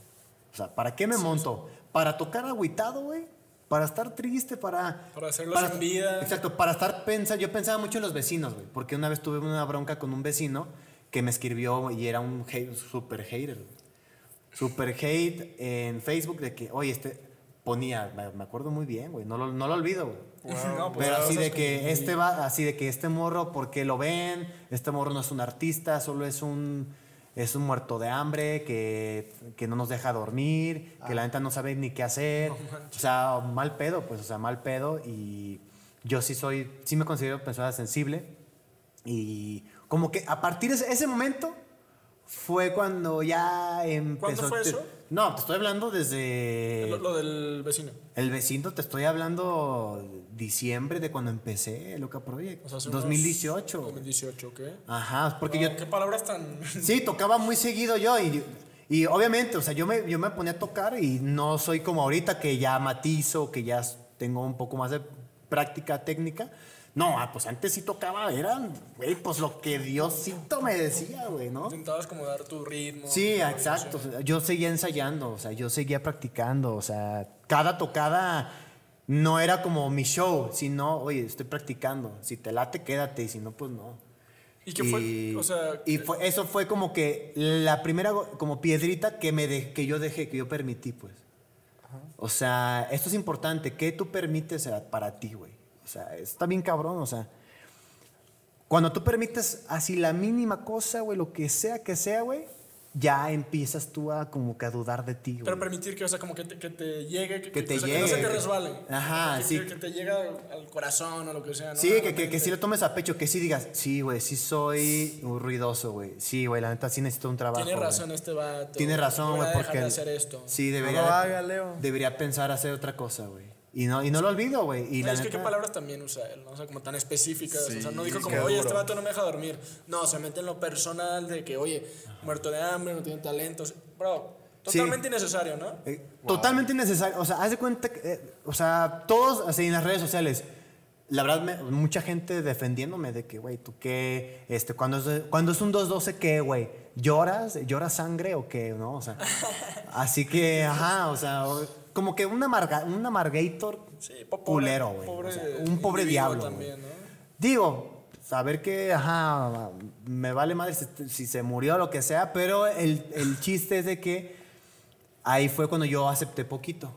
o sea, ¿para qué me monto? ¿Para tocar agüitado, güey? ¿Para estar triste? ¿Para...?
Para hacerlo sin vida.
Exacto, para estar pensando, yo pensaba mucho en los vecinos, güey, porque una vez tuve una bronca con un vecino que me escribió y era un hate- super hater, güey. super hate en Facebook de que, oye, este ponía, me, acuerdo muy bien, güey, no lo, no lo olvido, güey.
No, pues,
Pero así de que
como-
este va, así de que este morro, porque lo ven? Este morro no es un artista, solo es un es un muerto de hambre que, que no nos deja dormir, que la neta no sabe ni qué hacer. o sea, mal pedo, pues, o sea, mal pedo. Y yo sí soy, sí me considero persona sensible. Y como que a partir de ese, ese momento fue cuando ya empezó.
fue
te-
eso?
No, te estoy hablando desde.
Lo, lo del vecino.
El vecino, te estoy hablando diciembre de cuando empecé Loca Project.
O sea, hace unos
2018. güey.
2018, ¿ok?
Ajá, porque yo.
¿Qué palabras tan...?
Sí, tocaba muy seguido yo y, y obviamente, o sea, yo me, yo me ponía a tocar y no soy como ahorita que ya matizo, que ya tengo un poco más de práctica técnica. No, ah, pues antes sí tocaba, eran, güey, pues lo que Diosito me decía, güey, ¿no?
Intentabas como dar tu ritmo.
Sí, exacto. yo seguía ensayando, o sea, yo seguía practicando, o sea, cada tocada no era como mi show, sino, oye, estoy practicando. Si te late, quédate, y si no, pues no.
¿Y qué fue? O sea,
y fue- eso fue como que la primera como piedrita que me de- que yo dejé, que yo permití, pues. O sea, esto es importante, ¿qué tú permites a- para ti, güey? O sea, está bien cabrón, o sea, cuando tú permites así la mínima cosa, güey, lo que sea que sea, güey, ya empiezas tú a como que a dudar de ti, güey.
Pero permitir que, o sea, como que te, que te llegue, que,
Que te
o sea, que no se
llegue.
te resbale.
Ajá,
que,
sí.
Que, que te llegue al corazón o lo que sea, ¿no?
Sí, que, que,
Realmente.
que sí lo tomes a pecho, que sí digas, sí, güey, sí soy muy ruidoso, güey. Sí, güey, la neta sí necesito un trabajo.
Tiene
güey.
razón este vato.
Tiene razón, güey,
dejar
porque...
de hacer esto.
Sí, debería...
lo haga, Leo.
Debería pensar hacer otra cosa, güey. Y no, y no lo olvido, güey. Y
No,
la
es que qué palabras también usa él, ¿no? O sea, como tan específicas. o sea, no dijo
Sí,
como, oye, este vato no me deja dormir. No, se mete en lo personal de que, oye, muerto de hambre, no tiene talentos. Bro,
Sí.
totalmente innecesario, ¿no?
Eh, Totalmente innecesario. O sea, haz de cuenta que, eh, o sea, todos así en las redes sociales, la verdad, me- mucha gente defendiéndome de que, güey, tú qué, este, cuando es, cuando es un 212, ¿qué, güey? ¿Lloras? ¿Lloras sangre o qué? ¿No? O sea, así que, ajá, o sea, como que un, amarga, un amargator
Sí, pobre-
culero, güey. O sea, un pobre diablo.
también. ¿no?
Digo, saber que, ajá, me vale madre si, si se murió o lo que sea, pero el, el chiste es de que ahí fue cuando yo acepté poquito.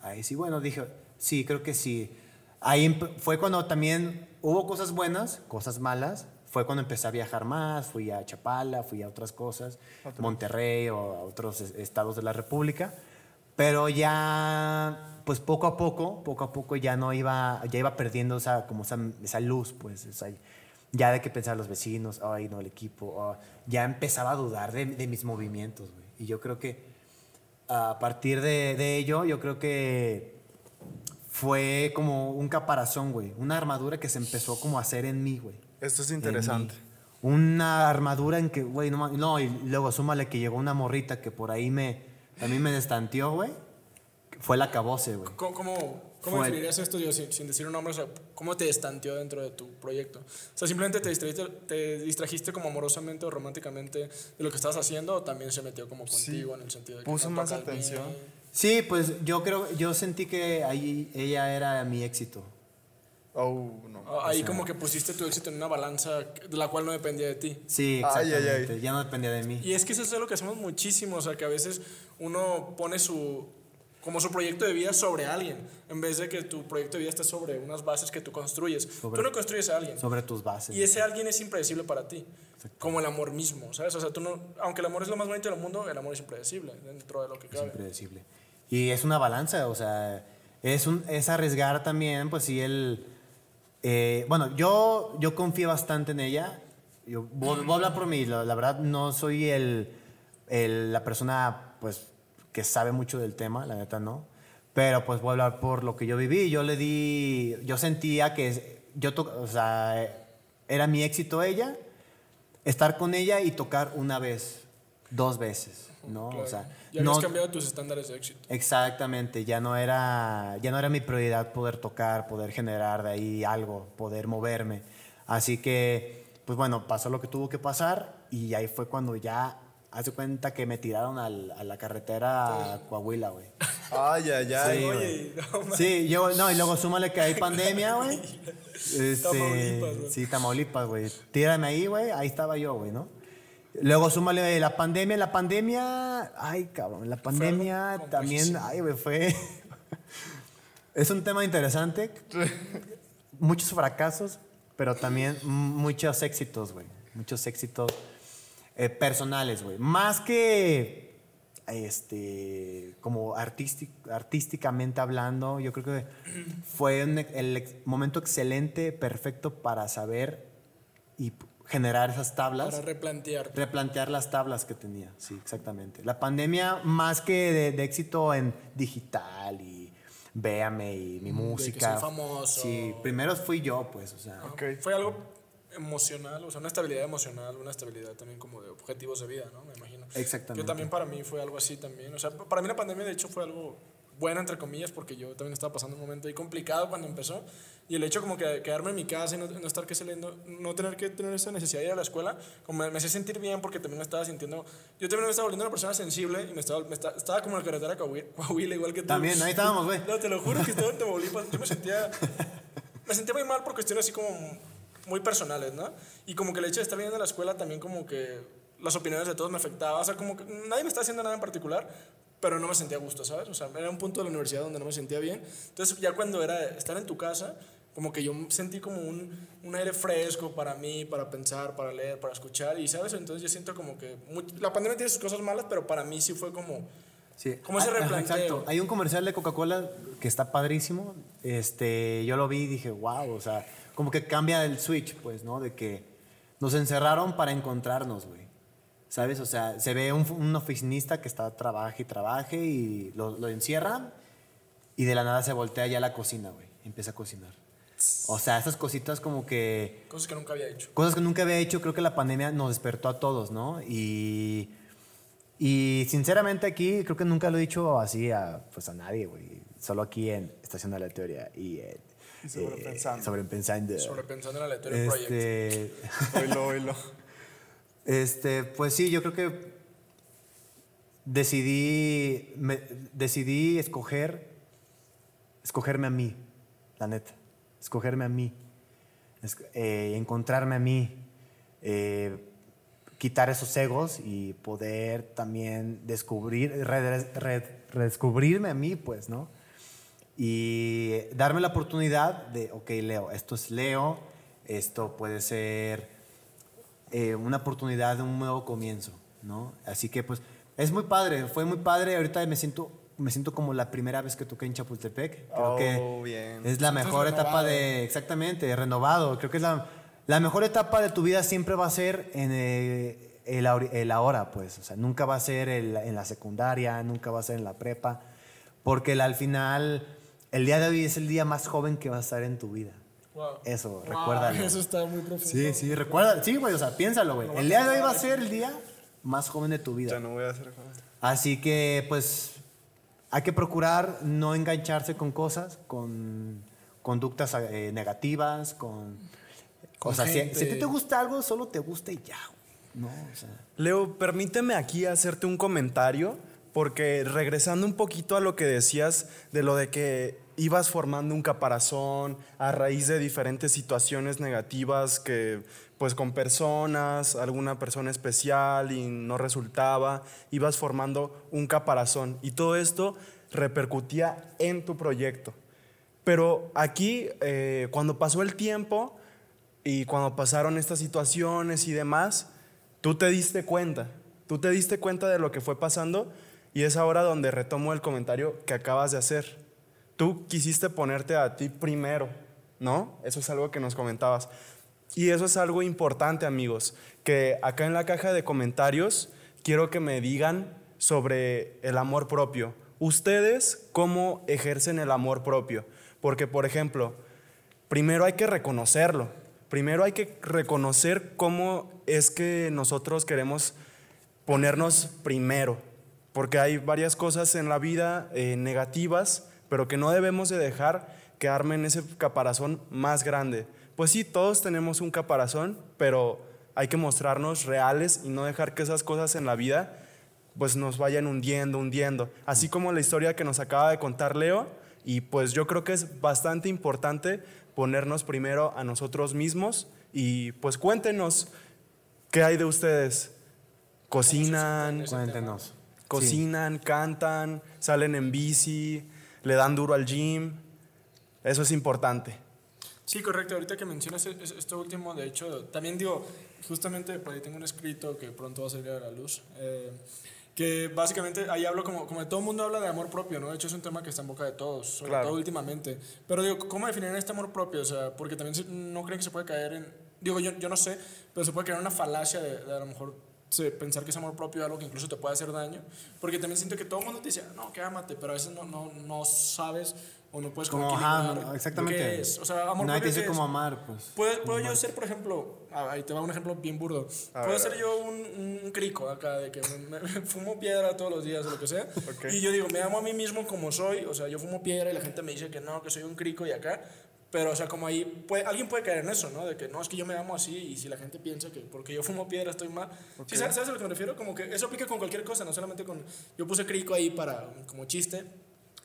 Ahí sí, bueno, dije, sí, creo que sí. Ahí fue cuando también hubo cosas buenas, cosas malas. Fue cuando empecé a viajar más, fui a Chapala, fui a otras cosas, Monterrey o a otros es- estados de la República. Pero ya, pues poco a poco, poco a poco ya no iba, ya iba perdiendo esa, como esa, esa luz, pues, esa- ya de que pensar los vecinos, ay, no, el equipo, ya empezaba a dudar de, de mis movimientos, güey. Y yo creo que a partir de, de ello, yo creo que fue como un caparazón, güey. Una armadura que se empezó como a hacer en mí, güey.
Esto es interesante.
Una armadura en que, güey, no, no, y luego súmale que llegó una morrita que por ahí me, a mí me destanteó, güey. Fue la cabose, güey.
¿Cómo, cómo, cómo definirías esto digo, sin, sin decir un nombre? O sea, ¿Cómo te destanteó dentro de tu proyecto? O sea, ¿simplemente te distrajiste, te distrajiste como amorosamente o románticamente de lo que estabas haciendo o también se metió como contigo en el sentido de que
puso
no
más
bien?
atención.
Sí, pues yo creo, yo sentí que ahí ella era mi éxito.
Oh, no.
Ah, Ahí como que pusiste tu éxito en una balanza de la cual no dependía de ti.
Sí,
Ay, ay, ay.
exactamente. Ya no dependía de mí.
Y es que eso es lo que hacemos muchísimo, o sea, que a veces uno pone su como su proyecto de vida sobre alguien, en vez de que tu proyecto de vida esté sobre unas bases que tú construyes.
Sobre-
tú no construyes a alguien.
Sobre tus bases.
Y ese alguien es impredecible para ti, como el amor mismo, ¿sabes? O sea, tú no, aunque el amor es lo más bonito del mundo, el amor es impredecible dentro de lo que
Es
cabe.
impredecible. Y es una balanza, o sea, es, un, es arriesgar también, pues sí, el... eh, bueno, yo, yo confío bastante en ella. Yo voy, voy a hablar por mí, la, la verdad no soy el, el- la persona, pues, que sabe mucho del tema, la neta no. Pero pues voy a hablar por lo que yo viví. Yo le di, yo sentía que yo, o sea, era mi éxito ella, estar con ella y tocar una vez, dos veces, ¿no?
Claro.
O sea,
ya
no,
habías cambiado tus estándares de éxito.
Exactamente, ya no era ya no era mi prioridad poder tocar, poder generar de ahí algo, poder moverme. Así que pues bueno, pasó lo que tuvo que pasar y ahí fue cuando ya hace cuenta que me tiraron al- a la carretera a Coahuila, güey.
Ay, ay, ay.
Sí,
Oye, no.
Sí, yo no, y luego súmale que hay pandemia, güey. *laughs* Este,
Tamaulipas, güey.
Sí, Tamaulipas, güey. Tírame ahí, güey, ahí estaba yo, güey, ¿no? Luego súmale la pandemia, la pandemia, ay, cabrón, la pandemia también, ay, güey, fue *laughs* Es un tema interesante. Muchos fracasos, pero también muchos éxitos, güey. Muchos éxitos eh, personales, güey. Más que este como artístic- artísticamente hablando, yo creo que fue un el momento excelente, perfecto para saber y generar esas tablas.
Para replantear.
replantear las tablas que tenía, sí, exactamente. La pandemia, más que de, de éxito en digital y véame y mi
que
música.
soy famoso.
Sí, primero fui yo, pues, o sea.
Ok.
Fue algo emocional, o sea, una estabilidad emocional, una estabilidad también como de objetivos de vida, ¿no? Me imagino.
Exactamente.
Que también para mí fue algo así también. O sea, para mí la pandemia de hecho fue algo bueno, entre comillas, porque yo también estaba pasando un momento ahí complicado cuando empezó. Y el hecho como que quedarme en mi casa y no, no estar que saliendo, no tener que tener esa necesidad de ir a la escuela, como me, me hacía sentir bien porque también me estaba sintiendo, yo también me estaba volviendo una persona sensible y me estaba, me estaba, estaba como en la carretera Coahuila, igual que tú.
También, ahí estábamos, güey.
No, te lo juro que estaba en Tamaulipas, yo me sentía, *laughs* me sentía muy mal por cuestiones así como muy personales, ¿no? Y como que el hecho de estar viendo en la escuela también como que las opiniones de todos me afectaba, o sea, como que nadie me estaba haciendo nada en particular, pero no me sentía a gusto, ¿sabes? O sea, era un punto de la universidad donde no me sentía bien. Entonces, ya cuando era estar en tu casa, como que yo sentí como un, un aire fresco para mí, para pensar, para leer, para escuchar, y ¿sabes? Entonces yo siento como que la pandemia tiene sus cosas malas, pero para mí sí fue como...
Sí.
Como ese
Ah,
replanteo.
Exacto. Hay un comercial de Coca-Cola que está padrísimo. Este, yo lo vi y dije, wow, o sea, como que cambia el switch, pues, ¿no? De que nos encerraron para encontrarnos, güey. ¿Sabes? O sea, se ve un, un oficinista que está trabaje y trabaje y lo, lo encierran y de la nada se voltea ya a la cocina, güey. Empieza a cocinar. O sea, esas cositas como que
Cosas que nunca había hecho.
cosas que nunca había hecho, creo que la pandemia nos despertó a todos, ¿no? Y, y sinceramente aquí creo que nunca lo he dicho así a, pues a nadie, güey. Solo aquí en Estación de la Teoría y en...
Y sobrepensando.
eh, sobrepensando.
Sobrepensando en la lectura del proyecto.
Este,
Oílo, *laughs* oílo.
este, pues sí, yo creo que decidí, me- decidí escoger, escogerme a mí, la neta, escogerme a mí, eh, encontrarme a mí, eh, quitar esos egos y poder también descubrir, red- red- redescubrirme a mí, pues, ¿no? Y darme la oportunidad de, ok, Leo, esto es Leo, esto puede ser eh, una oportunidad de un nuevo comienzo, ¿no? Así que pues es muy padre, fue muy padre, ahorita me siento, me siento como la primera vez que toqué en Chapultepec, creo
Oh,
que
bien.
es la mejor etapa de, exactamente, renovado, creo que es la, la mejor etapa de tu vida siempre va a ser en eh, el, el ahora, pues, o sea, nunca va a ser el- en la secundaria, nunca va a ser en la prepa, porque el- al final, el día de hoy es el día más joven que va a estar en tu vida.
Wow.
Eso,
Wow,
recuérdalo.
Eso está muy profundo.
Sí, sí, recuerda, sí, güey, o sea, piénsalo, güey. El día de hoy va a ser el día más joven de tu
Ya
vida.
no voy a hacer joven.
Así que, pues, hay que procurar no engancharse con cosas, con conductas eh, negativas, con...
Con
o sea, si, a ti te gusta algo, solo te gusta y ya, güey. No, o sea...
Leo, permíteme aquí hacerte un comentario, porque regresando un poquito a lo que decías de lo de que ibas formando un caparazón a raíz de diferentes situaciones negativas que pues con personas, alguna persona especial y no resultaba, ibas formando un caparazón y todo esto repercutía en tu proyecto. Pero aquí, eh, cuando pasó el tiempo y cuando pasaron estas situaciones y demás, tú te diste cuenta, tú te diste cuenta de lo que fue pasando y es ahora donde retomo el comentario que acabas de hacer. Tú quisiste ponerte a ti primero, ¿no? Eso es algo que nos comentabas. Y eso es algo importante, amigos, que acá en la caja de comentarios quiero que me digan sobre el amor propio. Ustedes, ¿cómo ejercen el amor propio? Porque, por ejemplo, primero hay que reconocerlo. Primero hay que reconocer cómo es que nosotros queremos ponernos primero. Porque hay varias cosas en la vida eh, negativas, pero que no debemos de dejar que armen ese caparazón más grande. Pues sí, todos tenemos un caparazón, pero hay que mostrarnos reales y no dejar que esas cosas en la vida pues nos vayan hundiendo, hundiendo. Así como la historia que nos acaba de contar Leo, y pues yo creo que es bastante importante ponernos primero a nosotros mismos y pues cuéntenos qué hay de ustedes. Cocinan,
Cuéntenos.
cocinan, cantan, salen en bici, le dan duro al gym. Eso es importante.
Sí, correcto. Ahorita que mencionas es- esto último, de hecho, también digo, justamente por ahí tengo un escrito que pronto va a salir a la luz, eh, que básicamente ahí hablo como, como todo el mundo habla de amor propio, ¿no? De hecho es un tema que está en boca de todos, sobre
Claro.
todo últimamente. Pero digo, ¿cómo definir este amor propio? O sea, porque también no creen que se puede caer en... Digo, yo, yo no sé, pero se puede crear una falacia de, de a lo mejor pensar que es amor propio algo que incluso te puede hacer daño, porque también siento que todo el mundo te dice, no, que ámate, pero a veces no, no, no sabes o no puedes como
Como, ajá, no, exactamente.
qué es. O sea, amor
Nadie te
propio
dice
qué
cómo
es.
amar, pues.
Puedo, puedo yo ser, por ejemplo, ah, ahí te va un ejemplo bien burdo. puedo ser yo un, un crico acá, de que me, me fumo piedra todos los días o lo que sea. Y yo digo, me amo a mí mismo como soy. O sea, yo fumo piedra y la gente me dice que no, que soy un crico y acá. Pero, o sea, como ahí, puede, alguien puede caer en eso, ¿no? De que no, es que yo me amo así y si la gente piensa que porque yo fumo piedra estoy mal. ¿Sí sabes, ¿Sabes a lo que me refiero? Como que eso aplica con cualquier cosa, no solamente con... Yo puse crico ahí para, como chiste.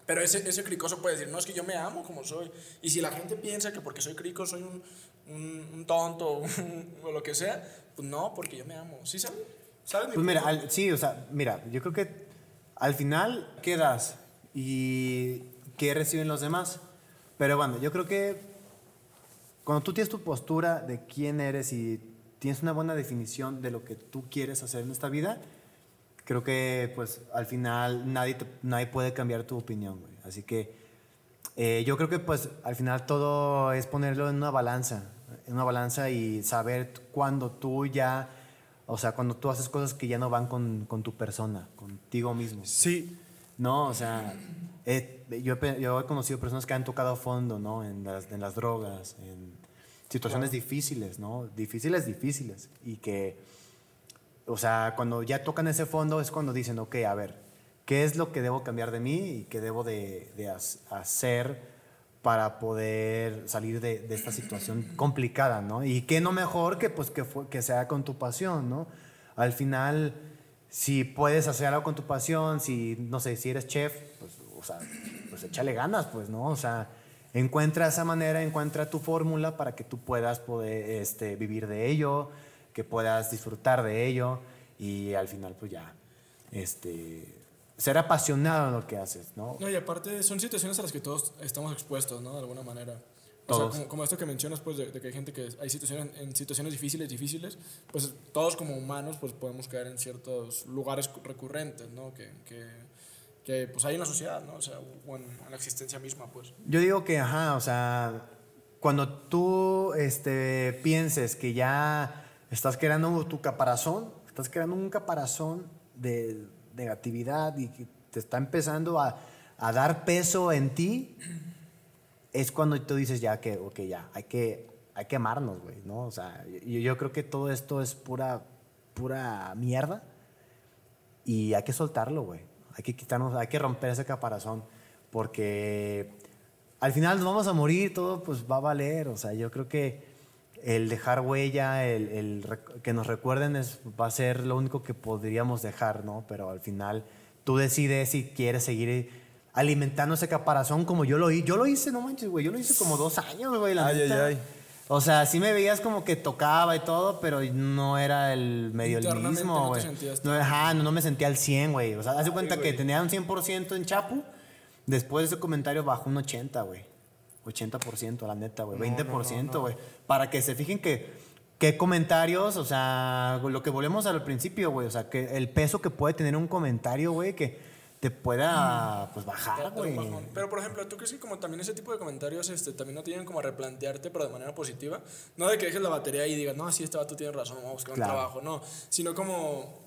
Pero ese, ese cricoso puede decir, no, es que yo me amo como soy. Y si la gente piensa que porque soy crico soy un, un, un tonto *laughs* un- o lo que sea, pues no, porque yo me amo. ¿Sí sabes? ¿Sabes? mi
Pues mira, al- sí, o sea, mira, yo creo que al final, ¿qué das? ¿Y qué reciben los demás? Pero bueno, yo creo que cuando tú tienes tu postura de quién eres y tienes una buena definición de lo que tú quieres hacer en esta vida, creo que pues al final nadie, te- nadie puede cambiar tu opinión, güey. Así que eh, yo creo que pues al final todo es ponerlo en una balanza, en una balanza y saber cuando tú ya, o sea, cuando tú haces cosas que ya no van con, con tu persona, contigo mismo.
Sí,
No, o sea, he- yo, he pe- yo he conocido personas que han tocado fondo, ¿no? En las, en las drogas, en situaciones difíciles, ¿no? Difíciles, difíciles. Y que, o sea, cuando ya tocan ese fondo es cuando dicen, ok, a ver, ¿qué es lo que debo cambiar de mí y qué debo de, hacer para poder salir de, de esta situación *clears throat* complicada, ¿no? Y qué no mejor que, pues, que, fue- que sea con tu pasión, ¿no? Al final si puedes hacer algo con tu pasión, si, no sé, si eres chef, pues, o sea, pues échale ganas, pues, ¿no? O sea, encuentra esa manera, encuentra tu fórmula para que tú puedas poder este, vivir de ello, que puedas disfrutar de ello y al final, pues ya, este, ser apasionado en lo que haces, ¿no?
No, y aparte son situaciones a las que todos estamos expuestos, ¿no? De alguna manera. O
Todos.
sea, como, como esto que mencionas, pues, de, de que hay gente que hay situaciones, en situaciones difíciles, difíciles, pues todos como humanos, pues podemos caer en ciertos lugares recurrentes, ¿no? Que, que, que pues hay en la sociedad, ¿no? O sea, o en, en la existencia misma, pues.
Yo digo que, ajá, o sea, cuando tú este, pienses que ya estás creando tu caparazón, estás creando un caparazón de negatividad y que te está empezando a, a dar peso en ti, es cuando tú dices ya que, ok, ya, hay que, hay que amarnos, güey, ¿no? O sea, yo, yo creo que todo esto es pura, pura mierda y hay que soltarlo, güey. Hay que quitarnos, hay que romper ese caparazón porque al final nos vamos a morir, todo pues va a valer. O sea, yo creo que el dejar huella, el, el que nos recuerden es, va a ser lo único que podríamos dejar, ¿no? Pero al final tú decides si quieres seguir alimentando ese caparazón como yo lo hice. Yo lo hice, no manches, güey. Yo lo hice como dos años, güey. la
Ay, ay,
neta.
ay.
O sea, sí me veías como que tocaba y todo, pero no era el medio el mismo,
no
güey. No, ajá, no, no me sentía al 100, güey. O sea, haz de cuenta que tenía un 100% en Chapu. Después de ese comentario bajó un 80, güey. 80%, la neta, güey. 20%, güey. Para que se fijen que, qué comentarios, o sea, lo que volvemos al principio, güey. O sea, que el peso que puede tener un comentario, güey, que te pueda, pues, bajar, güey.
Pero, por ejemplo, ¿tú crees que como también ese tipo de comentarios este, también no tienen como a replantearte, pero de manera positiva? No de que dejes la batería y digas, no, sí, este vato tiene razón, vamos a buscar
Claro.
un trabajo, no. Sino como,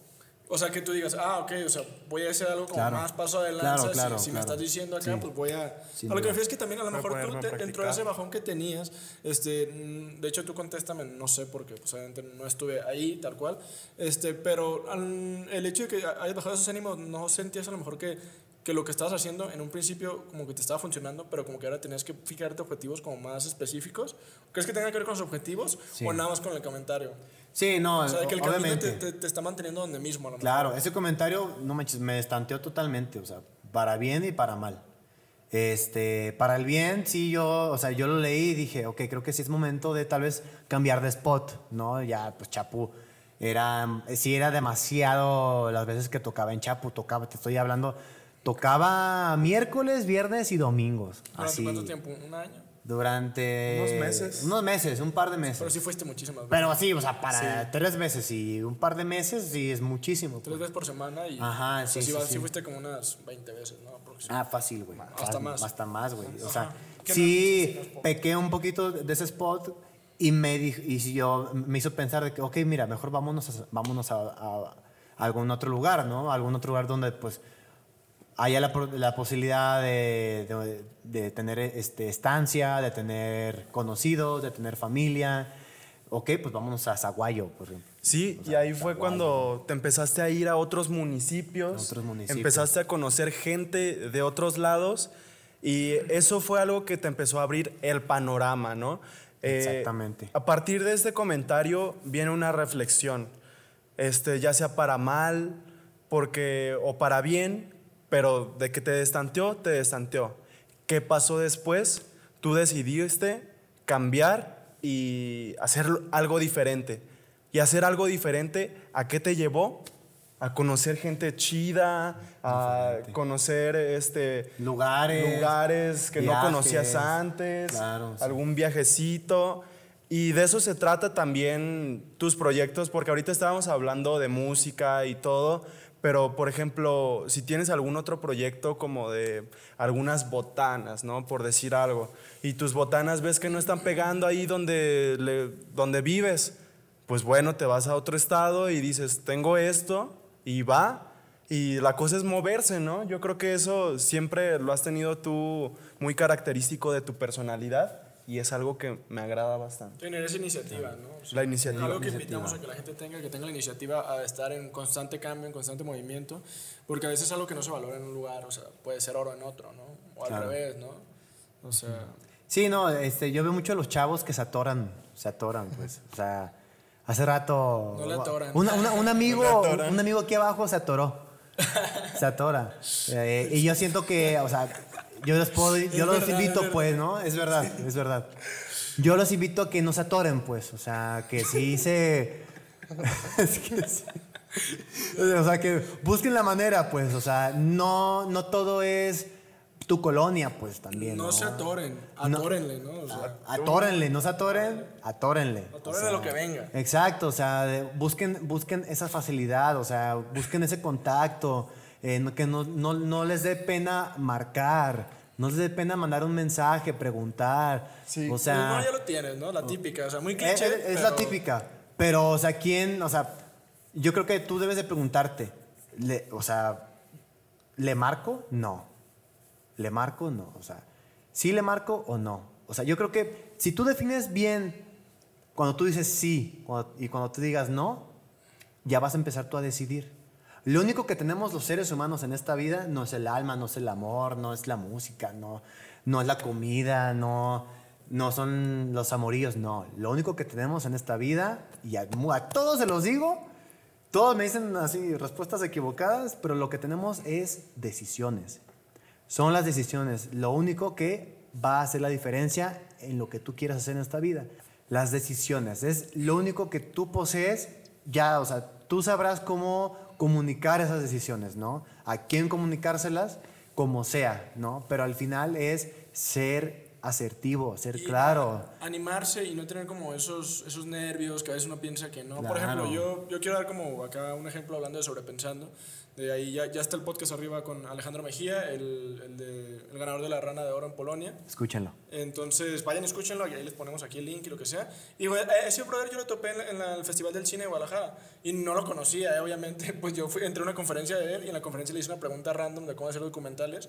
o sea, que tú digas, ah, ok, o sea, voy a hacer algo como
Claro.
más paso adelante.
Claro,
si-
claro,
si, me
claro.
estás diciendo acá,
Sí.
pues voy a...
Sin
a lo que me refiero es que también a lo mejor tú te- dentro de ese bajón que tenías, este, mm, de hecho tú contéstame, no sé, porque pues obviamente no estuve ahí tal cual, este, pero al- el hecho de que hayas bajado esos ánimos, no sentías a lo mejor que, que lo que estabas haciendo en un principio como que te estaba funcionando, pero como que ahora tenías que fijarte objetivos como más específicos. ¿Crees que tenga que ver con los objetivos
Sí.
o nada más con el comentario?
Sí, no,
O sea, que el
obviamente.
te, te, te está manteniendo donde mismo. a lo
Claro,
mejor.
ese comentario, no manches, me estanteó totalmente, o sea, para bien y para mal. Este, para el bien, sí, yo, o sea, yo lo leí y dije, ok, creo que sí es momento de tal vez cambiar de spot, ¿no? Ya, pues Chapu era, sí era demasiado las veces que tocaba en Chapu, tocaba, te estoy hablando, tocaba miércoles, viernes y domingos.
¿Durante
así,
cuánto tiempo? ¿Un año?
Durante...
Unos meses.
Unos meses, un par de meses.
Pero sí fuiste muchísimas veces.
Pero sí, o sea, para tres meses y un par de meses, sí es muchísimo.
Tres
pues.
veces por semana y
Ajá, sí, sí,
fuiste como unas 20 veces, ¿no?
Ah, fácil, güey.
Hasta
Fácil,
más.
Hasta más, güey. O sea, sí
no
pequé un poquito de ese spot Y me, dijo, y yo, me hizo pensar de que, ok, mira, mejor vámonos, a, vámonos a, a- a algún otro lugar, ¿no? A algún otro lugar donde, pues, haya la, posibilidad de, de- de tener este, estancia, de tener conocidos, de tener familia. Ok, pues vámonos a Zaguayo, por ejemplo.
Sí, y ahí fue cuando te empezaste a ir a otros municipios,
A otros municipios.
empezaste a conocer gente de otros lados y eso fue algo que te empezó a abrir el panorama, ¿no? Eh,
Exactamente.
A partir de este comentario viene una reflexión, este, ya sea para mal, porque o para bien, pero de que te destanteó, te destanteó. ¿Qué pasó después? Tú decidiste cambiar y hacer algo diferente. Y hacer algo diferente, ¿a qué te llevó? A conocer gente chida, a conocer este,
Lugares,
lugares que no conocías antes,
claro, sí.
algún viajecito. Y de eso se trata también tus proyectos, porque ahorita estábamos hablando de música y todo, pero por ejemplo, si tienes algún otro proyecto como de algunas botanas, ¿no? Por decir algo, y tus botanas ves que no están pegando ahí donde, le- donde vives, pues bueno, te vas a otro estado y dices, tengo esto, y va. Y la cosa es moverse, ¿no? Yo creo que eso siempre lo has tenido tú muy característico de tu personalidad y es algo que me agrada bastante.
Tener esa iniciativa, ¿no? O sea,
La iniciativa.
Algo que invitamos a que la gente tenga, que tenga la iniciativa a estar en constante cambio, en constante movimiento, porque a veces es algo que no se valora en un lugar, o sea, puede ser oro en otro, ¿no? O al
Claro.
revés, ¿no? O sea,
Sí, no, este, yo veo mucho a los chavos que se atoran, se atoran, pues. O sea, hace rato.
No le atoran.
una- una- un amigo,
No le atoran.
un amigo aquí abajo se atoró. Se atora. *laughs* Eh, y yo siento que, o sea, yo los puedo, yo los
verdad,
invito,
es
pues, ¿no? Es verdad, es verdad. Yo los invito a que no se atoren, pues. O sea, que sí se. *laughs* es que sí. O sea, que busquen la manera, pues. O sea, no, no todo es tu colonia, pues también.
no,
No,
se atoren,
No.
atórenle, ¿no? O sea,
Atórenle, no se atoren, atórenle.
atórenle lo que venga.
Exacto, o sea, busquen, busquen esa facilidad, o sea, busquen ese contacto, eh, que no, no, no les dé pena marcar, no les dé pena mandar un mensaje, preguntar.
Sí.
O sea,
no, ya lo tienes, ¿no? La típica, o sea, muy
es,
cliché.
es- es la
pero-
típica. Pero, o sea, ¿quién? O sea, yo creo que tú debes de preguntarte, le- o sea, ¿le marco? No. ¿Le marco? No. O sea, ¿sí le marco o no? O sea, yo creo que si tú defines bien cuando tú dices sí cuando- y cuando tú digas no, ya vas a empezar tú a decidir. Lo único que tenemos los seres humanos en esta vida no es el alma, no es el amor, no es la música, no, no es la comida, no, no son los amoríos, no. Lo único que tenemos en esta vida, y a, a todos se los digo, todos me dicen así respuestas equivocadas, pero lo que tenemos es decisiones. Son las decisiones lo único que va a hacer la diferencia en lo que tú quieras hacer en esta vida. Las decisiones es lo único que tú posees, ya, o sea, tú sabrás cómo comunicar esas decisiones, ¿no? A quién comunicárselas, como sea, ¿no? Pero al final es ser asertivo, ser
Y
claro.
Animarse y no tener como esos, esos nervios que a veces uno piensa que no. Por ejemplo, yo, yo quiero dar como acá un ejemplo hablando de sobrepensando. De ahí ya, ya está el podcast arriba con Alejandro Mejía, el, el, de, el ganador de la rana de oro en Polonia.
Escúchenlo.
Entonces, vayan, escúchenlo, y ahí les ponemos aquí el link y lo que sea. Y güey, a ese brother yo lo topé en, la- en la- el Festival del Cine de Guadalajara y no lo conocía, eh, obviamente. *laughs* Pues yo fui, entré a una conferencia de él y en la conferencia le hice una pregunta random de cómo hacer documentales.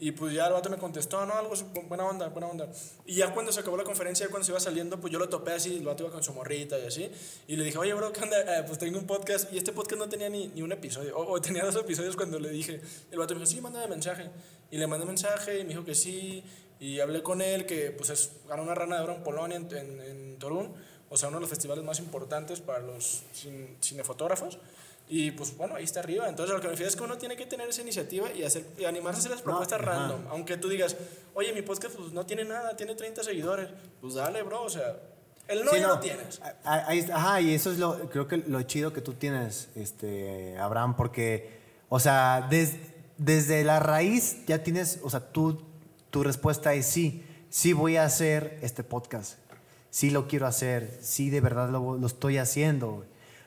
Y pues ya el vato me contestó, no, algo, buena onda, buena onda. Y ya cuando se acabó la conferencia, cuando se iba saliendo, pues yo lo topé así, el vato iba con su morrita y así. Y le dije, oye, bro, ¿qué onda? Eh, pues tengo un podcast. Y este podcast no tenía ni, ni un episodio, o, tenía dos episodios cuando le dije. El vato me dijo, sí, mándame mensaje. Y le mandé mensaje y me dijo que sí. Y hablé con él, que pues es, ganó una rana de oro en Polonia, en, en, en Torún. O sea, uno de los festivales más importantes para los cin- cinefotógrafos. Y pues bueno, ahí está arriba. Entonces, lo que me refiero es que uno tiene que tener esa iniciativa y, hacer, y animarse a hacer las propuestas
ajá.
random. Aunque tú digas, oye, mi podcast pues, no tiene nada, tiene 30 seguidores. Pues dale, bro. O sea, el no
Sí,
ya
no.
lo tienes.
Ajá, y eso es lo, creo que lo chido que tú tienes, este, Abraham, porque, o sea, des- desde la raíz ya tienes, o sea, tú, tu respuesta es sí, sí voy a hacer este podcast, sí lo quiero hacer, sí de verdad lo, lo estoy haciendo.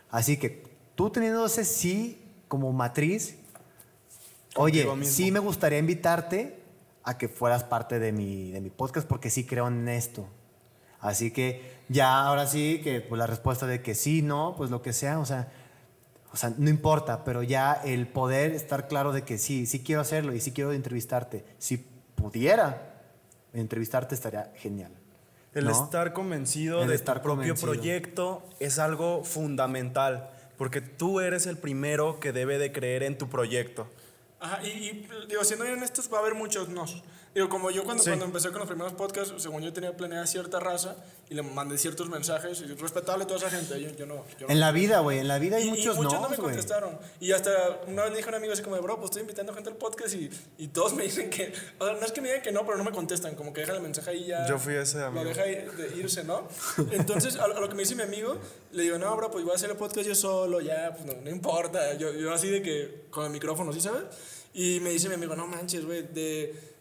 Así que tú teniendo ese sí como matriz, oye,
mismo.
sí me gustaría invitarte a que fueras parte de mi, de mi podcast porque sí creo en esto. Así que ya ahora sí que pues la respuesta de que sí, no, pues lo que sea, o sea, o sea, no importa, pero ya el poder estar claro de que sí, sí quiero hacerlo y sí quiero entrevistarte. Si pudiera entrevistarte estaría genial.
El
¿no?
estar convencido
El
de
estar
tu propio proyecto es algo fundamental, porque tú eres el primero que debe de creer en tu proyecto.
Ajá, y, y, digo, siendo honestos, va a haber muchos nos. Digo, como yo cuando,
Sí.
cuando empecé con los primeros podcasts, según yo tenía planeada cierta raza y le mandé ciertos mensajes, y respetable a toda esa gente, yo, yo no. Yo no
En la vida, güey, en la vida hay
y, y
muchos,
muchos
no,
no me contestaron. Y hasta una vez le dije a un amigo así como, bro, pues estoy invitando gente al podcast y, y todos me dicen que, o sea, no es que me digan que no, pero no me contestan, como que dejan el mensaje ahí ya.
Yo fui ese
Lo
amigo.
deja ahí de irse, ¿no? Entonces, a, a lo que me dice mi amigo, le digo, no, bro, pues voy a hacer el podcast yo solo, ya, pues no, no importa. Yo, yo así de que, con el micrófono, ¿sí sabes? Y me dice mi amigo, no manches, güey, de,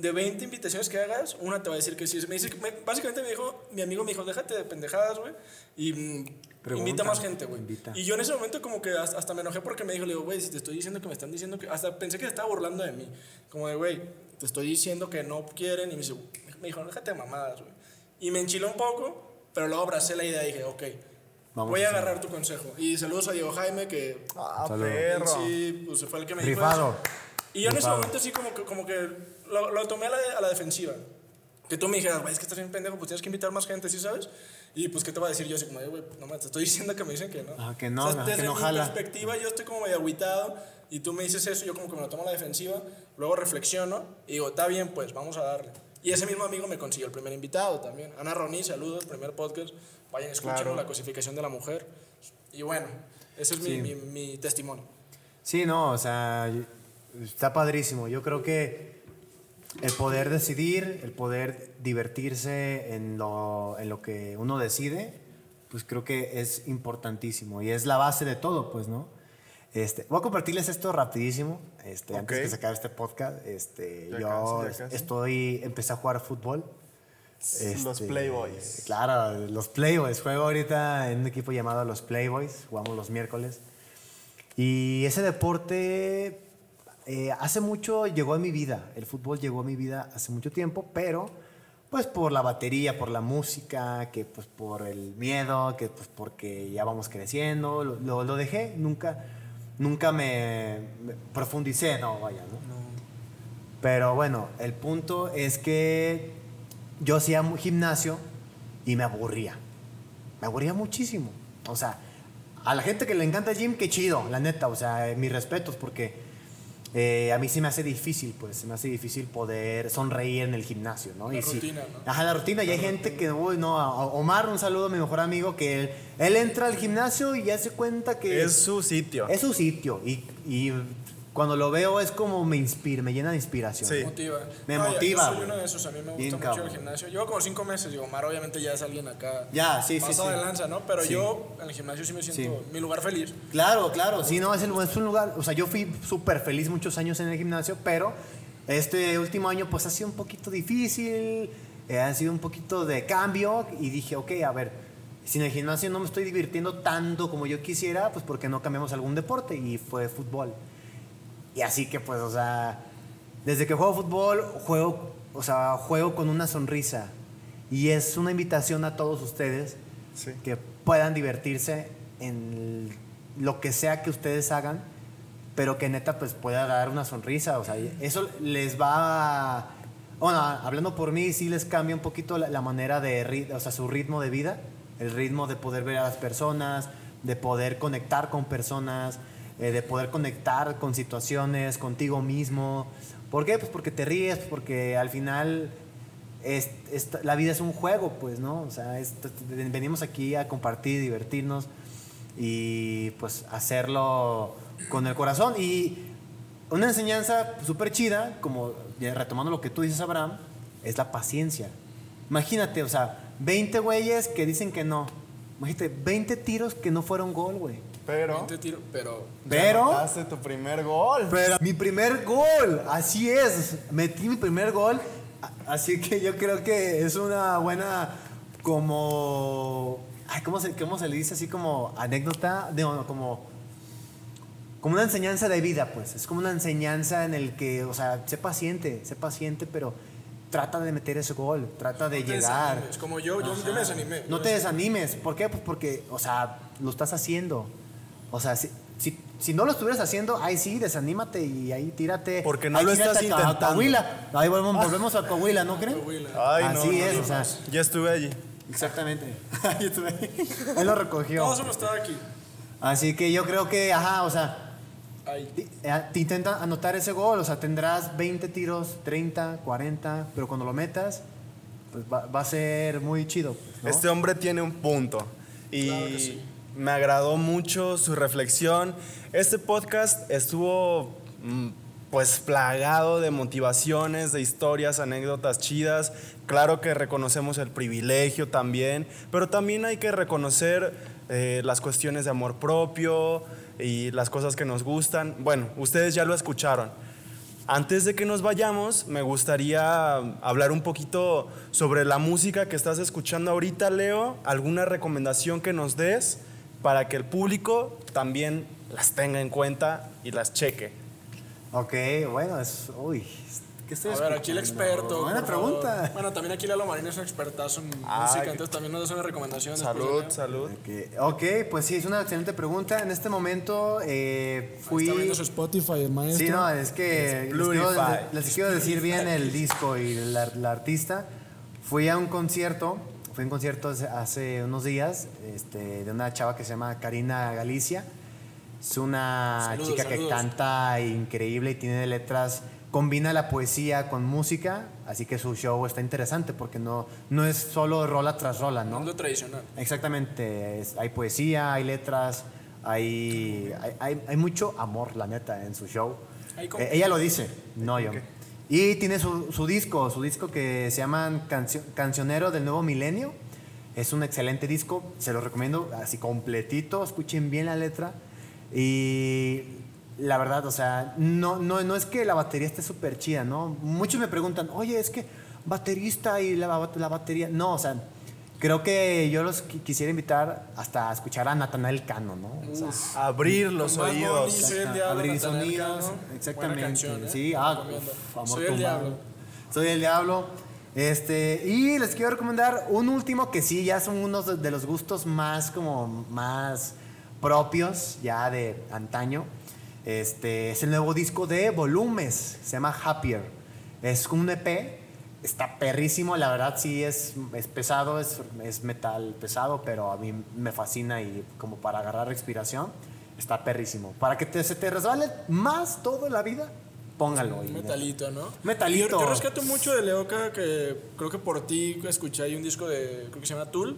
de 20 invitaciones que hagas, una te va a decir que sí. Me dice, me- básicamente me dijo, mi amigo me dijo, déjate de pendejadas, güey, y mm,
Pregunta,
invita más gente, güey. Y yo en ese momento como que hasta, hasta me enojé porque me dijo, le digo, güey, si te estoy diciendo que me están diciendo que... Hasta pensé que se estaba burlando de mí. Como de, güey, te estoy diciendo que no quieren. Y me, dice, me dijo, déjate de mamadas, güey. Y me enchiló un poco, pero luego abracé la idea y dije, ok,
Vamos
voy
a
a agarrar tu consejo. Y saludos a Diego Jaime, que
Ah, perro.
sí, pues fue el que me dijo
Rifado.
eso. Y yo en ese
Rifado.
momento sí como que, como que lo, lo tomé a la, a la defensiva. Que tú me dijeras, güey, es que estás bien pendejo, pues tienes que invitar más gente, ¿sí sabes? Y pues, ¿qué te va a decir yo? Así como, "Ay, güey, no me te estoy *laughs* diciendo que me dicen que no.
Ah, que no, que
desde
no
mi
jala.
perspectiva, yo estoy como medio agüitado y tú me dices eso, yo como que me lo tomo a la defensiva, luego reflexiono y digo, está bien, pues, vamos a darle. Y ese mismo amigo me consiguió el primer invitado también. Ana Roni, saludos, primer podcast. Vayan, escúchenlo,
Claro.
la cosificación de la mujer. Y bueno, ese es mi, mi, mi testimonio.
Sí, no, o sea, está padrísimo. Yo creo que el poder decidir, el poder divertirse en lo, en lo que uno decide, pues creo que es importantísimo y es la base de todo, pues, ¿no? Este, voy a compartirles esto rapidísimo, este, antes
Ok.
que se acabe este podcast. Este, yo
casi, ya casi.
estoy, empecé a jugar fútbol.
Los
Este,
Playboys.
Claro, los Playboys. Juego ahorita en un equipo llamado los Playboys. Jugamos los miércoles. Y ese deporte eh, hace mucho llegó a mi vida. El fútbol llegó a mi vida hace mucho tiempo, pero pues por la batería, por la música, que pues por el miedo, que pues porque ya vamos creciendo, lo, lo- lo dejé. Nunca, nunca me, me profundicé, no, vaya, ¿no? Pero bueno, el punto es que yo hacía gimnasio y me aburría. Me aburría muchísimo. O sea, a la gente que le encanta el gym, qué chido, la neta. O sea, mis respetos, porque eh, a mí se me hace difícil, pues, se me hace difícil poder sonreír en el gimnasio, ¿no?
La
Y sí-
rutina, ¿no?
Ajá, la rutina. Y hay gente que, uy, no, Omar, un saludo a mi mejor amigo, que él, él entra al gimnasio y ya se cuenta que
Es su sitio.
es su sitio. Y, y cuando lo veo es como me inspira, me llena de inspiración.
Sí.
Me motiva.
Me
No,
motiva,
Yo soy uno de esos, a mí me
Bien
gusta mucho el
cabrón.
gimnasio. Llevo como cinco meses, digo, Omar obviamente ya es alguien acá.
Ya, sí, sí,
pasado
sí.
de lanza, ¿no? Pero
Sí.
yo en el gimnasio sí me siento
Sí.
mi lugar feliz.
Claro, claro, sí, no, es, el, es un lugar, o sea, yo fui súper feliz muchos años en el gimnasio, pero este último año pues ha sido un poquito difícil, eh, ha sido un poquito de cambio y dije, ok, a ver, si en el gimnasio no me estoy divirtiendo tanto como yo quisiera, pues ¿por qué no cambiamos algún deporte? Y fue fútbol. Y así que pues, o sea, desde que juego fútbol, juego, o sea, juego con una sonrisa. Y es una invitación a todos ustedes
Sí.
que puedan divertirse en lo que sea que ustedes hagan, pero que neta pues pueda dar una sonrisa. O sea, eso les va a... Bueno, hablando por mí, sí les cambia un poquito la, la manera de, o sea, su ritmo de vida, el ritmo de poder ver a las personas, de poder conectar con personas, eh, de poder conectar con situaciones, contigo mismo. ¿Por qué? Pues porque te ríes, porque al final la vida es un juego, pues, ¿no? O sea, venimos aquí a compartir, divertirnos y pues hacerlo con el corazón. Y una enseñanza súper chida, como retomando lo que tú dices, Abraham, es la paciencia. Imagínate, o sea, 20 güeyes que dicen que no. Imagínate, 20 tiros que no fueron gol, güey.
Pero.
Tiro, pero
Pero...
Hace tu primer gol.
Pero mi primer gol, así es, metí mi primer gol, así que yo creo que es una buena como, ay, ¿cómo se, cómo se le dice así como anécdota? No, no, como, como una enseñanza de vida, pues, es como una enseñanza en el que, o sea, sé paciente, sé paciente, pero trata de meter ese gol, trata de
No te
llegar.
desanimes, Como yo, yo, yo me desanimé.
No te
me
desanimes. ¿Por qué? Pues porque, o sea, lo estás haciendo. O sea, si, si, si no lo estuvieras haciendo, ahí sí, desanímate y ahí tírate.
Porque no
ahí
lo estás
a- a
intentando.
Coahuila. Ahí volvemos, volvemos a Coahuila, ¿no creen?
Coahuila.
Ay, no,
Así
no,
es,
no.
o sea,
Ya estuve allí.
exactamente. *laughs* *laughs* Ahí estuve ahí. Él lo recogió.
Todos hemos estado aquí.
Así que yo creo que, ajá, o sea,
Ahí.
Ti- eh, Te intenta anotar ese gol, o sea, tendrás 20 tiros, 30, 40, pero cuando lo metas, pues va, va a ser muy chido. pues, ¿no?
Este hombre tiene un punto. Y
Claro que sí.
Me agradó mucho su reflexión. Este podcast estuvo mm, pues plagado de motivaciones, de historias, anécdotas chidas. Claro que reconocemos el privilegio también, pero también hay que reconocer eh, las cuestiones de amor propio y las cosas que nos gustan. Bueno, ustedes ya lo escucharon. Antes de que nos vayamos, me gustaría hablar un poquito sobre la música que estás escuchando ahorita, Leo. ¿Alguna recomendación que nos des para que el público también las tenga en cuenta y las cheque?
Ok, bueno, es. Uy, ¿qué estoy
A ver, aquí el experto.
Buena pregunta.
Bueno, también aquí Lalo Marín es un expertazo en
Ah,
música,
que-
entonces también nos da una recomendación. después de
Salud, salud.
Ok, pues sí, es una excelente pregunta. En este momento eh, fui.
Está viendo su Spotify, el maestro.
Sí, no, es que
Es
les quiero,
Plurify.
les quiero decir bien el disco y la, la artista. Fui a un concierto, fui a un concierto hace, unos días este, de una chava que se llama Karina Galicia. Es una
Saludos,
chica que canta increíble y tiene letras, combina la poesía con música, así que su show está interesante porque no, no es solo rola tras rola,
No es lo tradicional.
Exactamente, es- hay poesía, hay letras, hay, hay, hay- hay mucho amor, la neta, en su show. Eh, ella lo dice, no yo. Y tiene su, su disco, su disco que se llama Cancio- Cancionero del Nuevo Milenio. Es un excelente disco, se lo recomiendo así completito, escuchen bien la letra. Y la verdad, o sea, no, no, no es que la batería esté súper chida, ¿no? Muchos me preguntan, oye, es que baterista y la, la batería. No, o sea, creo que yo los qui- quisiera invitar hasta a escuchar a Natanael Cano, ¿no? O sea,
Abrir los oídos.
Soy el
Exacta-
diablo,
abrir sonidos,
Cano.
Exactamente.
canción, ¿eh?
Sí, ah, uf, amor
Soy el
tumbado.
diablo.
Soy el diablo. Este, y les quiero recomendar un último que sí, ya son unos de- de los gustos más como más propios ya de antaño. Este, es el nuevo disco de Volumes, se llama Happier. Es un EP, está perrísimo, la verdad sí es, es pesado, es, es metal pesado, pero a mí me fascina y como para agarrar respiración, está perrísimo. Para que te- se te resbale más toda la vida, póngalo. y-
Metalito, ¿no?
Metalito.
Yo, yo rescato mucho de Leoca que creo que por ti escuché ahí un disco de, creo que se llama Tool.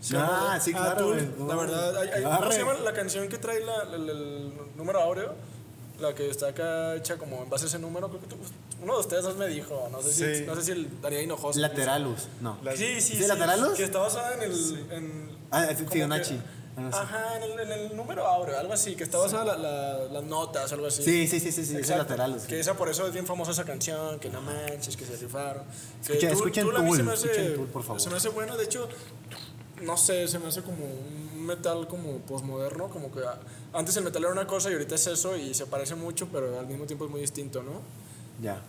Se
Ah,
llama-
sí, claro,
Tool. La verdad, hay- hay- ¿cómo se llama la canción que trae la- el, el número áureo? La que está acá hecha como en base a ese número. Creo que tú- uno de ustedes dos me dijo, no sé si,
Sí.
no sé si el Daría Hinojosa.
Lateralus, no.
Sí, sí,
¿Sí, Lateralus?
Que está basada en el... En,
Ah, es Fibonacci.
que-. Ajá, en el, en el número áureo, algo así, que está basada la, la- las notas, algo así.
Sí, sí, sí, sí, sí, es
Exacto.
Lateralus.
Que esa por eso es bien famosa esa canción, que no manches, que se rifaron. Que
Escuchen- escuchen
Tool, se me hace-
escuchen Tool, por favor.
Se me hace bueno, de hecho, no sé, se me hace como un metal como posmoderno, como que antes el metal era una cosa y ahorita es eso y se parece mucho, pero al mismo tiempo es muy distinto, ¿no?
Ya.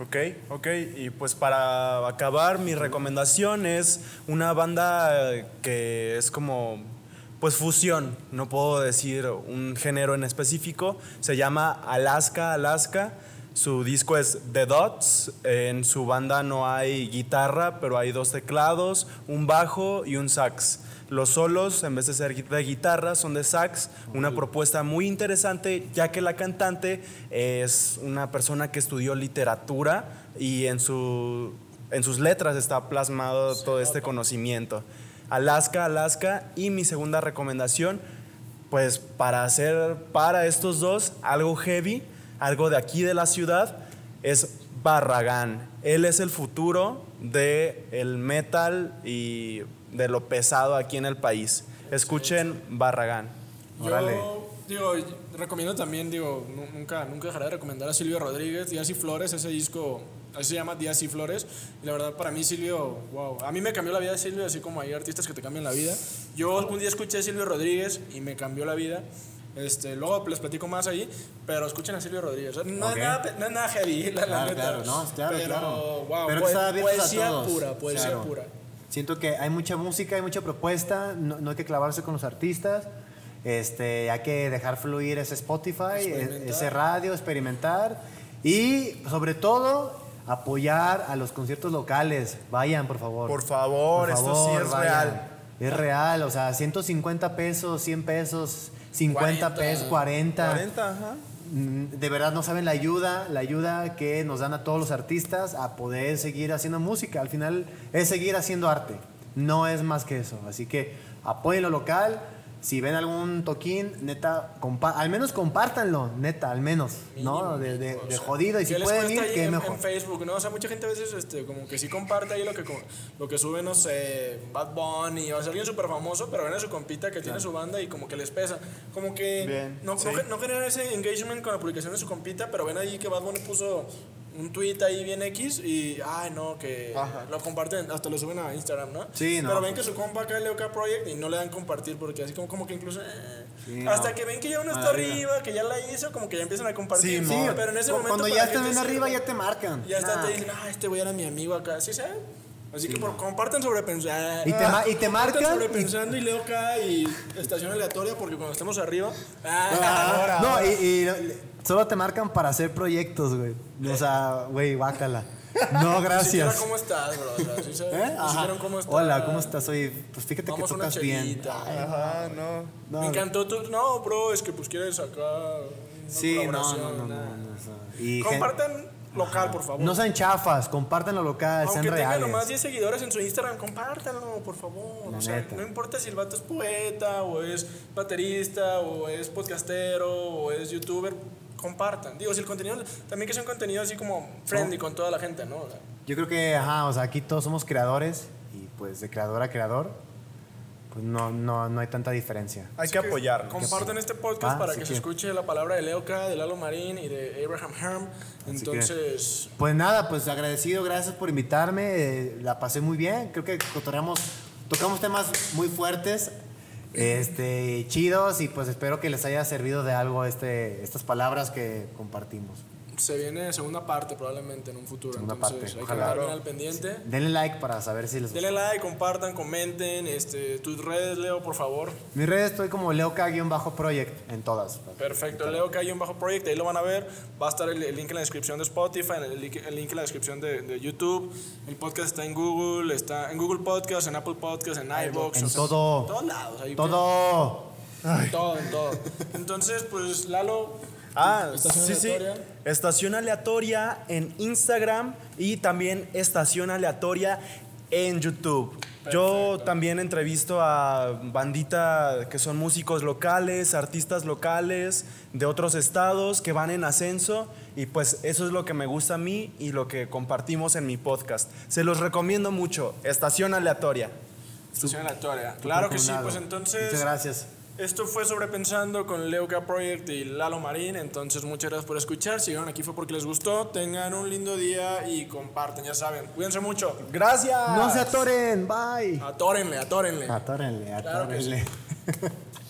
Ok, ok. Y pues para acabar, mi recomendación es una banda que es como, pues fusión, no puedo decir un género en específico. Se llama Alaska, Alaska. Su disco es The Dots. En su banda no hay guitarra, pero hay dos teclados, un bajo y un sax. Los solos, en vez de ser de guitarra, son de sax. Una propuesta muy interesante, ya que la cantante es una persona que estudió literatura y en, su, en sus letras está plasmado todo este conocimiento. Alaska, Alaska. Y mi segunda recomendación, pues para hacer para estos dos algo heavy, algo de aquí de la ciudad, es Barragán. Él es el futuro del el metal y de lo pesado aquí en el país. Escuchen Barragán.
Órale.
Yo, digo, recomiendo también, digo, nu- nunca, nunca dejaré de recomendar a Silvio Rodríguez, Díaz y Flores, ese disco, así se llama Díaz y Flores. Y la verdad, para mí Silvio, wow, a mí me cambió la vida Silvio, así como hay artistas que te cambian la vida. Yo un día escuché a Silvio Rodríguez y me cambió la vida. Este, luego les platico más ahí, pero escuchen a Silvio Rodríguez. No,
Ok.
es, nada, no es nada heavy, la, la
Claro,
neta.
claro, no, claro,
pero,
claro.
wow,
Pero a
poesía
todos.
pura, poesía
Claro.
pura.
Siento que hay mucha música, hay mucha propuesta, no, no hay que clavarse con los artistas. Este, hay que dejar fluir ese Spotify, e- ese radio, experimentar y sobre todo apoyar a los conciertos locales. Vayan, por favor.
Por favor, esto sí es real.
Es real, o sea, 150 pesos, 100 pesos, 50
40.
pesos, 40.
40, ajá.
Mm, De verdad no saben la ayuda, la ayuda que nos dan a todos los artistas a poder seguir haciendo música. Al final es seguir haciendo arte, no es más que eso. Así que apoyen lo local. Si ven algún toquín, neta, al menos compártanlo, neta, al menos, ¿no? De, de- de jodido. Y si
¿qué les
pueden ir,
en,
mejor.
en Facebook, ¿no? O sea, mucha gente a veces este, como que sí comparte ahí lo que, lo que sube, no sé, Bad Bunny o sea, alguien súper famoso, pero ven a su compita que tiene su banda y como que les pesa. Como que
Bien,
no,
sí.
no, no generan ese engagement con la publicación de su compita, pero ven ahí que Bad Bunny puso un tweet ahí bien X y, ay, no, que
Ajá.
lo comparten, hasta lo suben a Instagram, ¿no?
Sí, no,
Pero ven
pues.
que su compa acá Leoka Project y no le dan compartir porque así como, como que incluso... eh,
Sí,
hasta
no.
que ven que ya uno está
Arriba.
arriba, que ya la hizo, como que ya empiezan a compartir.
Sí,
Sí,
pero en ese momento
cuando ya están
sí-
arriba ya te marcan.
ya está,
Nah.
te dicen, ah, este güey era mi amigo acá, ¿sí sabes? Así que por, compartan sobrepensando.
Y te ma- y te marcan,
sobrepensando y leo acá y estación aleatoria porque cuando estemos arriba.
Ah, *laughs* no, y, y solo te marcan para hacer proyectos, güey. O sea, güey, bácala. No, *laughs* gracias.
cómo estás, bro. ¿sí?
¿Eh?
Cómo estás.
Hola, ¿cómo estás? Oye, pues fíjate
Vamos
que tocas bien.
Ajá, no.
No,
Me encantó tu. No, bro, es que pues quieres acá. una
Sí, no, no, no, no, no, y
Compartan local, por favor.
No sean chafas, compartan lo local,
Aunque
sean
tenga
reales.
nomás 10 seguidores en su Instagram, compártanlo, por favor.
La
o sea,
neta.
no importa si el vato es poeta, o es baterista, o es podcastero, o es youtuber, compartan. Digo, si el contenido, también que sea un contenido así como friendly con toda la gente, ¿no? O sea,
Yo creo que, ajá, o sea, aquí todos somos creadores y pues de creador a creador, pues no, no, no hay tanta diferencia.
Hay
así
que apoyarnos.
Compartan este podcast
Ah,
para
sí
que se
que-
escuche la palabra de Leoka, de Lalo Marín y de Abraham Herm.
que-
Entonces,
Pues nada, pues agradecido, gracias por invitarme, eh, la pasé muy bien, creo que cotorreamos, tocamos temas muy fuertes, este, chidos y pues espero que les haya servido de algo este, estas palabras que compartimos.
Se viene segunda parte probablemente en un futuro.
Segunda
Entonces,
parte,
hay que
ojalá.
estar bien al pendiente.
Denle like para saber si les gusta.
Denle like, compartan, comenten. Este, tus redes, Leo, por favor.
Mis redes estoy como leoka-project en todas.
Perfecto, Leo que hay un bajo proyecto, ahí lo van a ver. Va a estar el, el link en la descripción de Spotify, el, link- el link en la descripción de, de YouTube. El podcast está en Google, está en Google Podcast, en Apple Podcast, en iVoox.
En
o sea,
todo.
En todos lados. ahí
Todo.
En todo, en todo. Entonces, pues, Lalo.
Ah,
estación
sí, sí.
aleatoria.
Estación aleatoria en Instagram y también estación aleatoria en YouTube. Yo también entrevisto a bandita que son músicos locales, artistas locales de otros estados que van en ascenso y pues eso es lo que me gusta a mí y lo que compartimos en mi podcast. Se los recomiendo mucho. Estación aleatoria.
Estación aleatoria. Claro que sí, pues entonces.
Muchas gracias.
Esto fue Sobrepensando con Leuca Project y Lalo Marín. Entonces, muchas gracias por escuchar. Si llegaron aquí fue porque les gustó. Tengan un lindo día y comparten, ya saben. Cuídense mucho.
Gracias.
No se atoren. Bye.
Atórenle, atórenle.
Atórenle,
Claro que sí.
atórenle. *laughs*